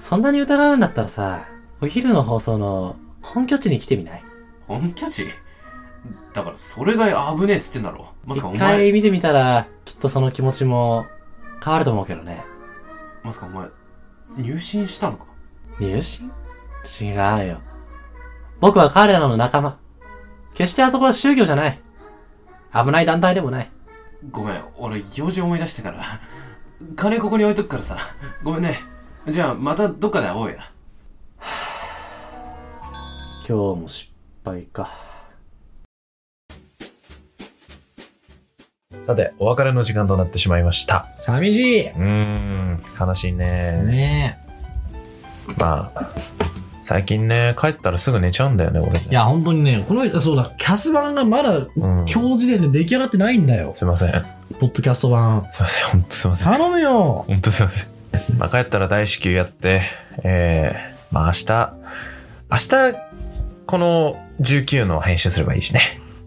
そんなに疑うんだったらさ、お昼の放送の本拠地に来てみない？本拠地？だから、それが危ねえっつってんだろ。まさかお一前、回見てみたら、きっとその気持ちも変わると思うけどね。まさかお前、入信したのか？入信？違うよ。僕は彼らの仲間。決してあそこは宗教じゃない。危ない団体でもない。ごめん、俺用事思い出してから。金ここに置いとくからさ。ごめんね。じゃあ、またどっかで会おうや。[SIGHS] 今日も失敗か。さて、お別れの時間となってしまいました。寂しいうーん、悲しいね。ねまあ、最近ね、帰ったらすぐ寝ちゃうんだよね、俺ね。いや、本当にね、この、そうだ、キャス版がまだ、うん。今日時点で出来上がってないんだよ。すいません。ポッドキャスト版。すいません、ほんとすいません。頼むよほんとすいません。ですね。まあ、帰ったら大至急やって、えー、まあ明日、明日、この19の編集すればいいしね。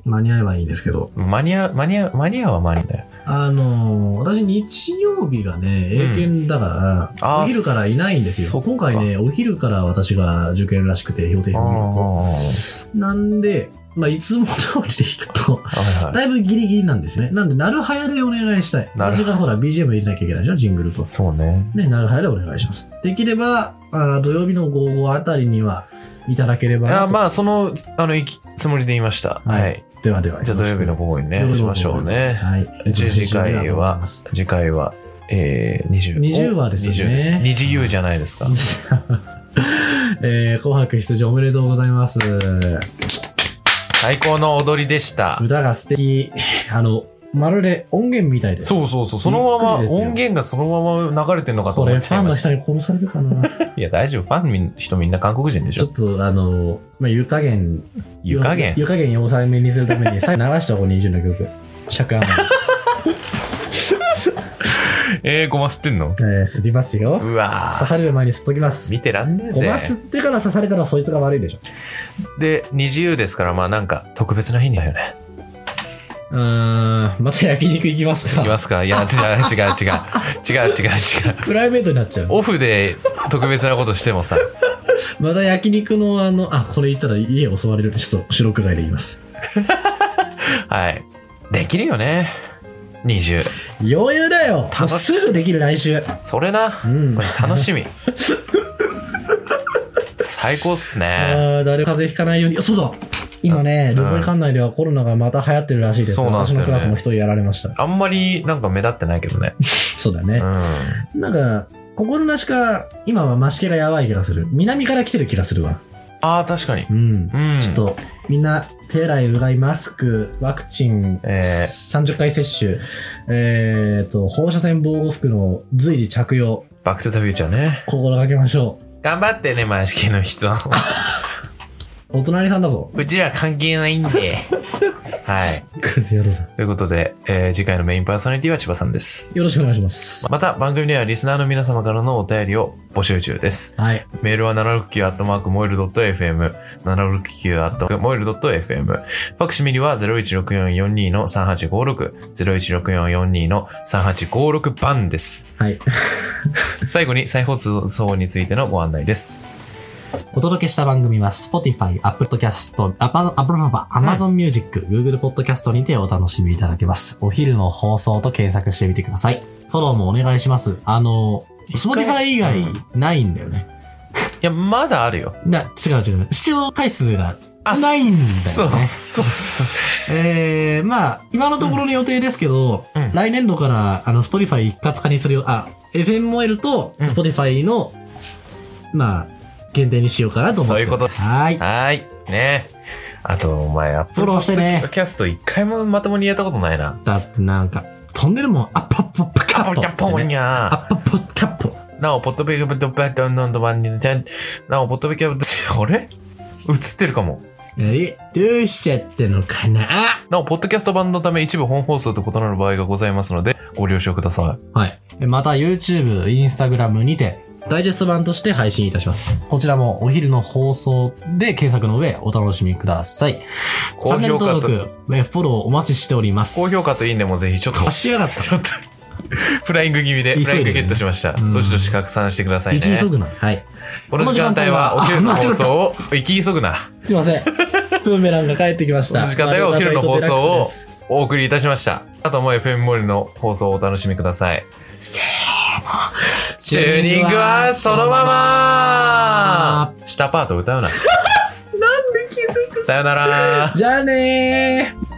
間に合えばいいんですけど。間に合う、間に合う、間に合うは間に合うんだよ。あのー私日曜日がね、英検だから、あーお昼からいないんですよ。今回ね、お昼から私が受験らしくて、標定表見ると。あなんで、まあ、いつも通りでいくと、あ。はいはい。だいぶギリギリなんですね。なんで、なるはやでお願いしたい。私がほら、BGM 入れなきゃいけないじゃん、ジングルと。そうね。ね、なるはやでお願いします。できれば、あー土曜日の午後あたりにはいただければ。いや、まあ、その、あの、いきつもりで言いました。はいはい。ではでは。じゃあ土曜日の午後にね、しましょうね。はい。次回は、次回は、えー、20。20話ですね20です。二次優じゃないですか。[LAUGHS] えー、紅白出場おめでとうございます。最高の踊りでした。歌が素敵。あの、まるで音源みたいです。そうそうそう。そのまま、びっくりですよ音源がそのまま流れてんのかとこれ、思っファンの人ちゃいました。に殺されるかな [LAUGHS] いや、大丈夫。ファンの人みんな韓国人でしょちょっと、あの、まあ、湯加減。湯加減湯加減要塞目にするために、[LAUGHS] 最後流した方が20の曲。尺余り。[LAUGHS] えー、ごますってんの？えー、吸りますよ。うわー刺される前に吸っときます。見てらんねえぜごま。吸ってから刺されたらそいつが悪いでしょ。で、二次優ですから、まあなんか、特別な日にだよね。うーん、また焼肉行きますか。いきますかいや、[LAUGHS] 違う、違う、違う。違う、違う、違う。プライベートになっちゃう。オフで特別なことしてもさ、また焼肉のあの、あ、これ言ったら家襲われる。ちょっと、白く外で言います。はい。できるよね。20。余裕だよもう楽しすぐできる来週。それな。うん楽しみ。[LAUGHS] 最高っすね。ああ、誰も風邪ひかないように。あそうだ今ね、んルポリ管内ではコロナがまた流行ってるらしいです。そうなんですよね私のクラスも一人やられました。あんまりなんか目立ってないけどね。[LAUGHS] そうだね。うん。なんか、心なしか、今はマシ気がやばい気がする。南から来てる気がするわ。ああ、確かにう。ん。うん。ちょっと、みんな、手洗い、うがい、マスク、ワクチン、えー30回接種、えーと、放射線防護服の随時着用、バックトゥザフューチャーね。心がけましょ頑張ってね、前式の人。[LAUGHS] う。お隣さんだぞ。うちら関係ないんで。[LAUGHS] はい。クズ野郎だ。ということで、えー次回のメインパーソナリティは千葉さんです。よろしくお願いします。また、番組ではリスナーの皆様からのお便りを募集中です。はい。メールは 769-moil.fm、769-moil.fm。ファクシミリは016442の3856、016442の3856番です。はい。[LAUGHS] [LAUGHS] 最後に再放送についてのご案内です。お届けした番組は Spotify、Apple Podcast、アパ、アプロパ、Amazon Music、Google Podcast にてお楽しみいただけます。お昼の放送と検索してみてください。フォローもお願いします。あの、Spotify 以外ないんだよね。いや、まだあるよ。な、違う違う。視聴回数がないんだそうよね。そうそう。えー、まあ、今のところの予定ですけど、うん来年度から、あの、Spotify 一括化にするよ、あ、FM モエルとうん Spotify の、まあ、限定にしようかなと思ってそういうことです。はい。はい。ねあと、お前、アップフォローしてねキャスト一回もまともにやったことないな。だってなんか、飛んでるもん、アッパッパッパカッポキャポンニャアッパッパッカッポ。なお、ポットベキャブトバットンノンドバンニちゃん。なお、ポットベキャブト、[LAUGHS] あれ？映ってるかも。え、どうしちゃったのかな？なお、ポッドキャスト版のため一部本放送と異なる場合がございますので、ご了承くださはい。でまた YouTube、Instagram にて、ダイジェスト版として配信いたします。こちらもお昼の放送で検索の上お楽しみください。チャンネル登録、えフォローお待ちしております。い。高評価といいね。ねもぜひちょっと、貸しやがった。[LAUGHS] ちょっと、フライング気味で、フライングゲットしました。んどしどし拡散してくださいね。行き急ぐな。はい。この時間帯はお昼の放送を、行き急ぐな。すいません。ブーメランが帰ってきました。この時間帯はお昼の放送をお送りいたしました。あとも FM モリの放送をお楽しみください。チューニングはそのまま。下パート歌うな。[LAUGHS] なんで気づくさよなら。じゃあねー。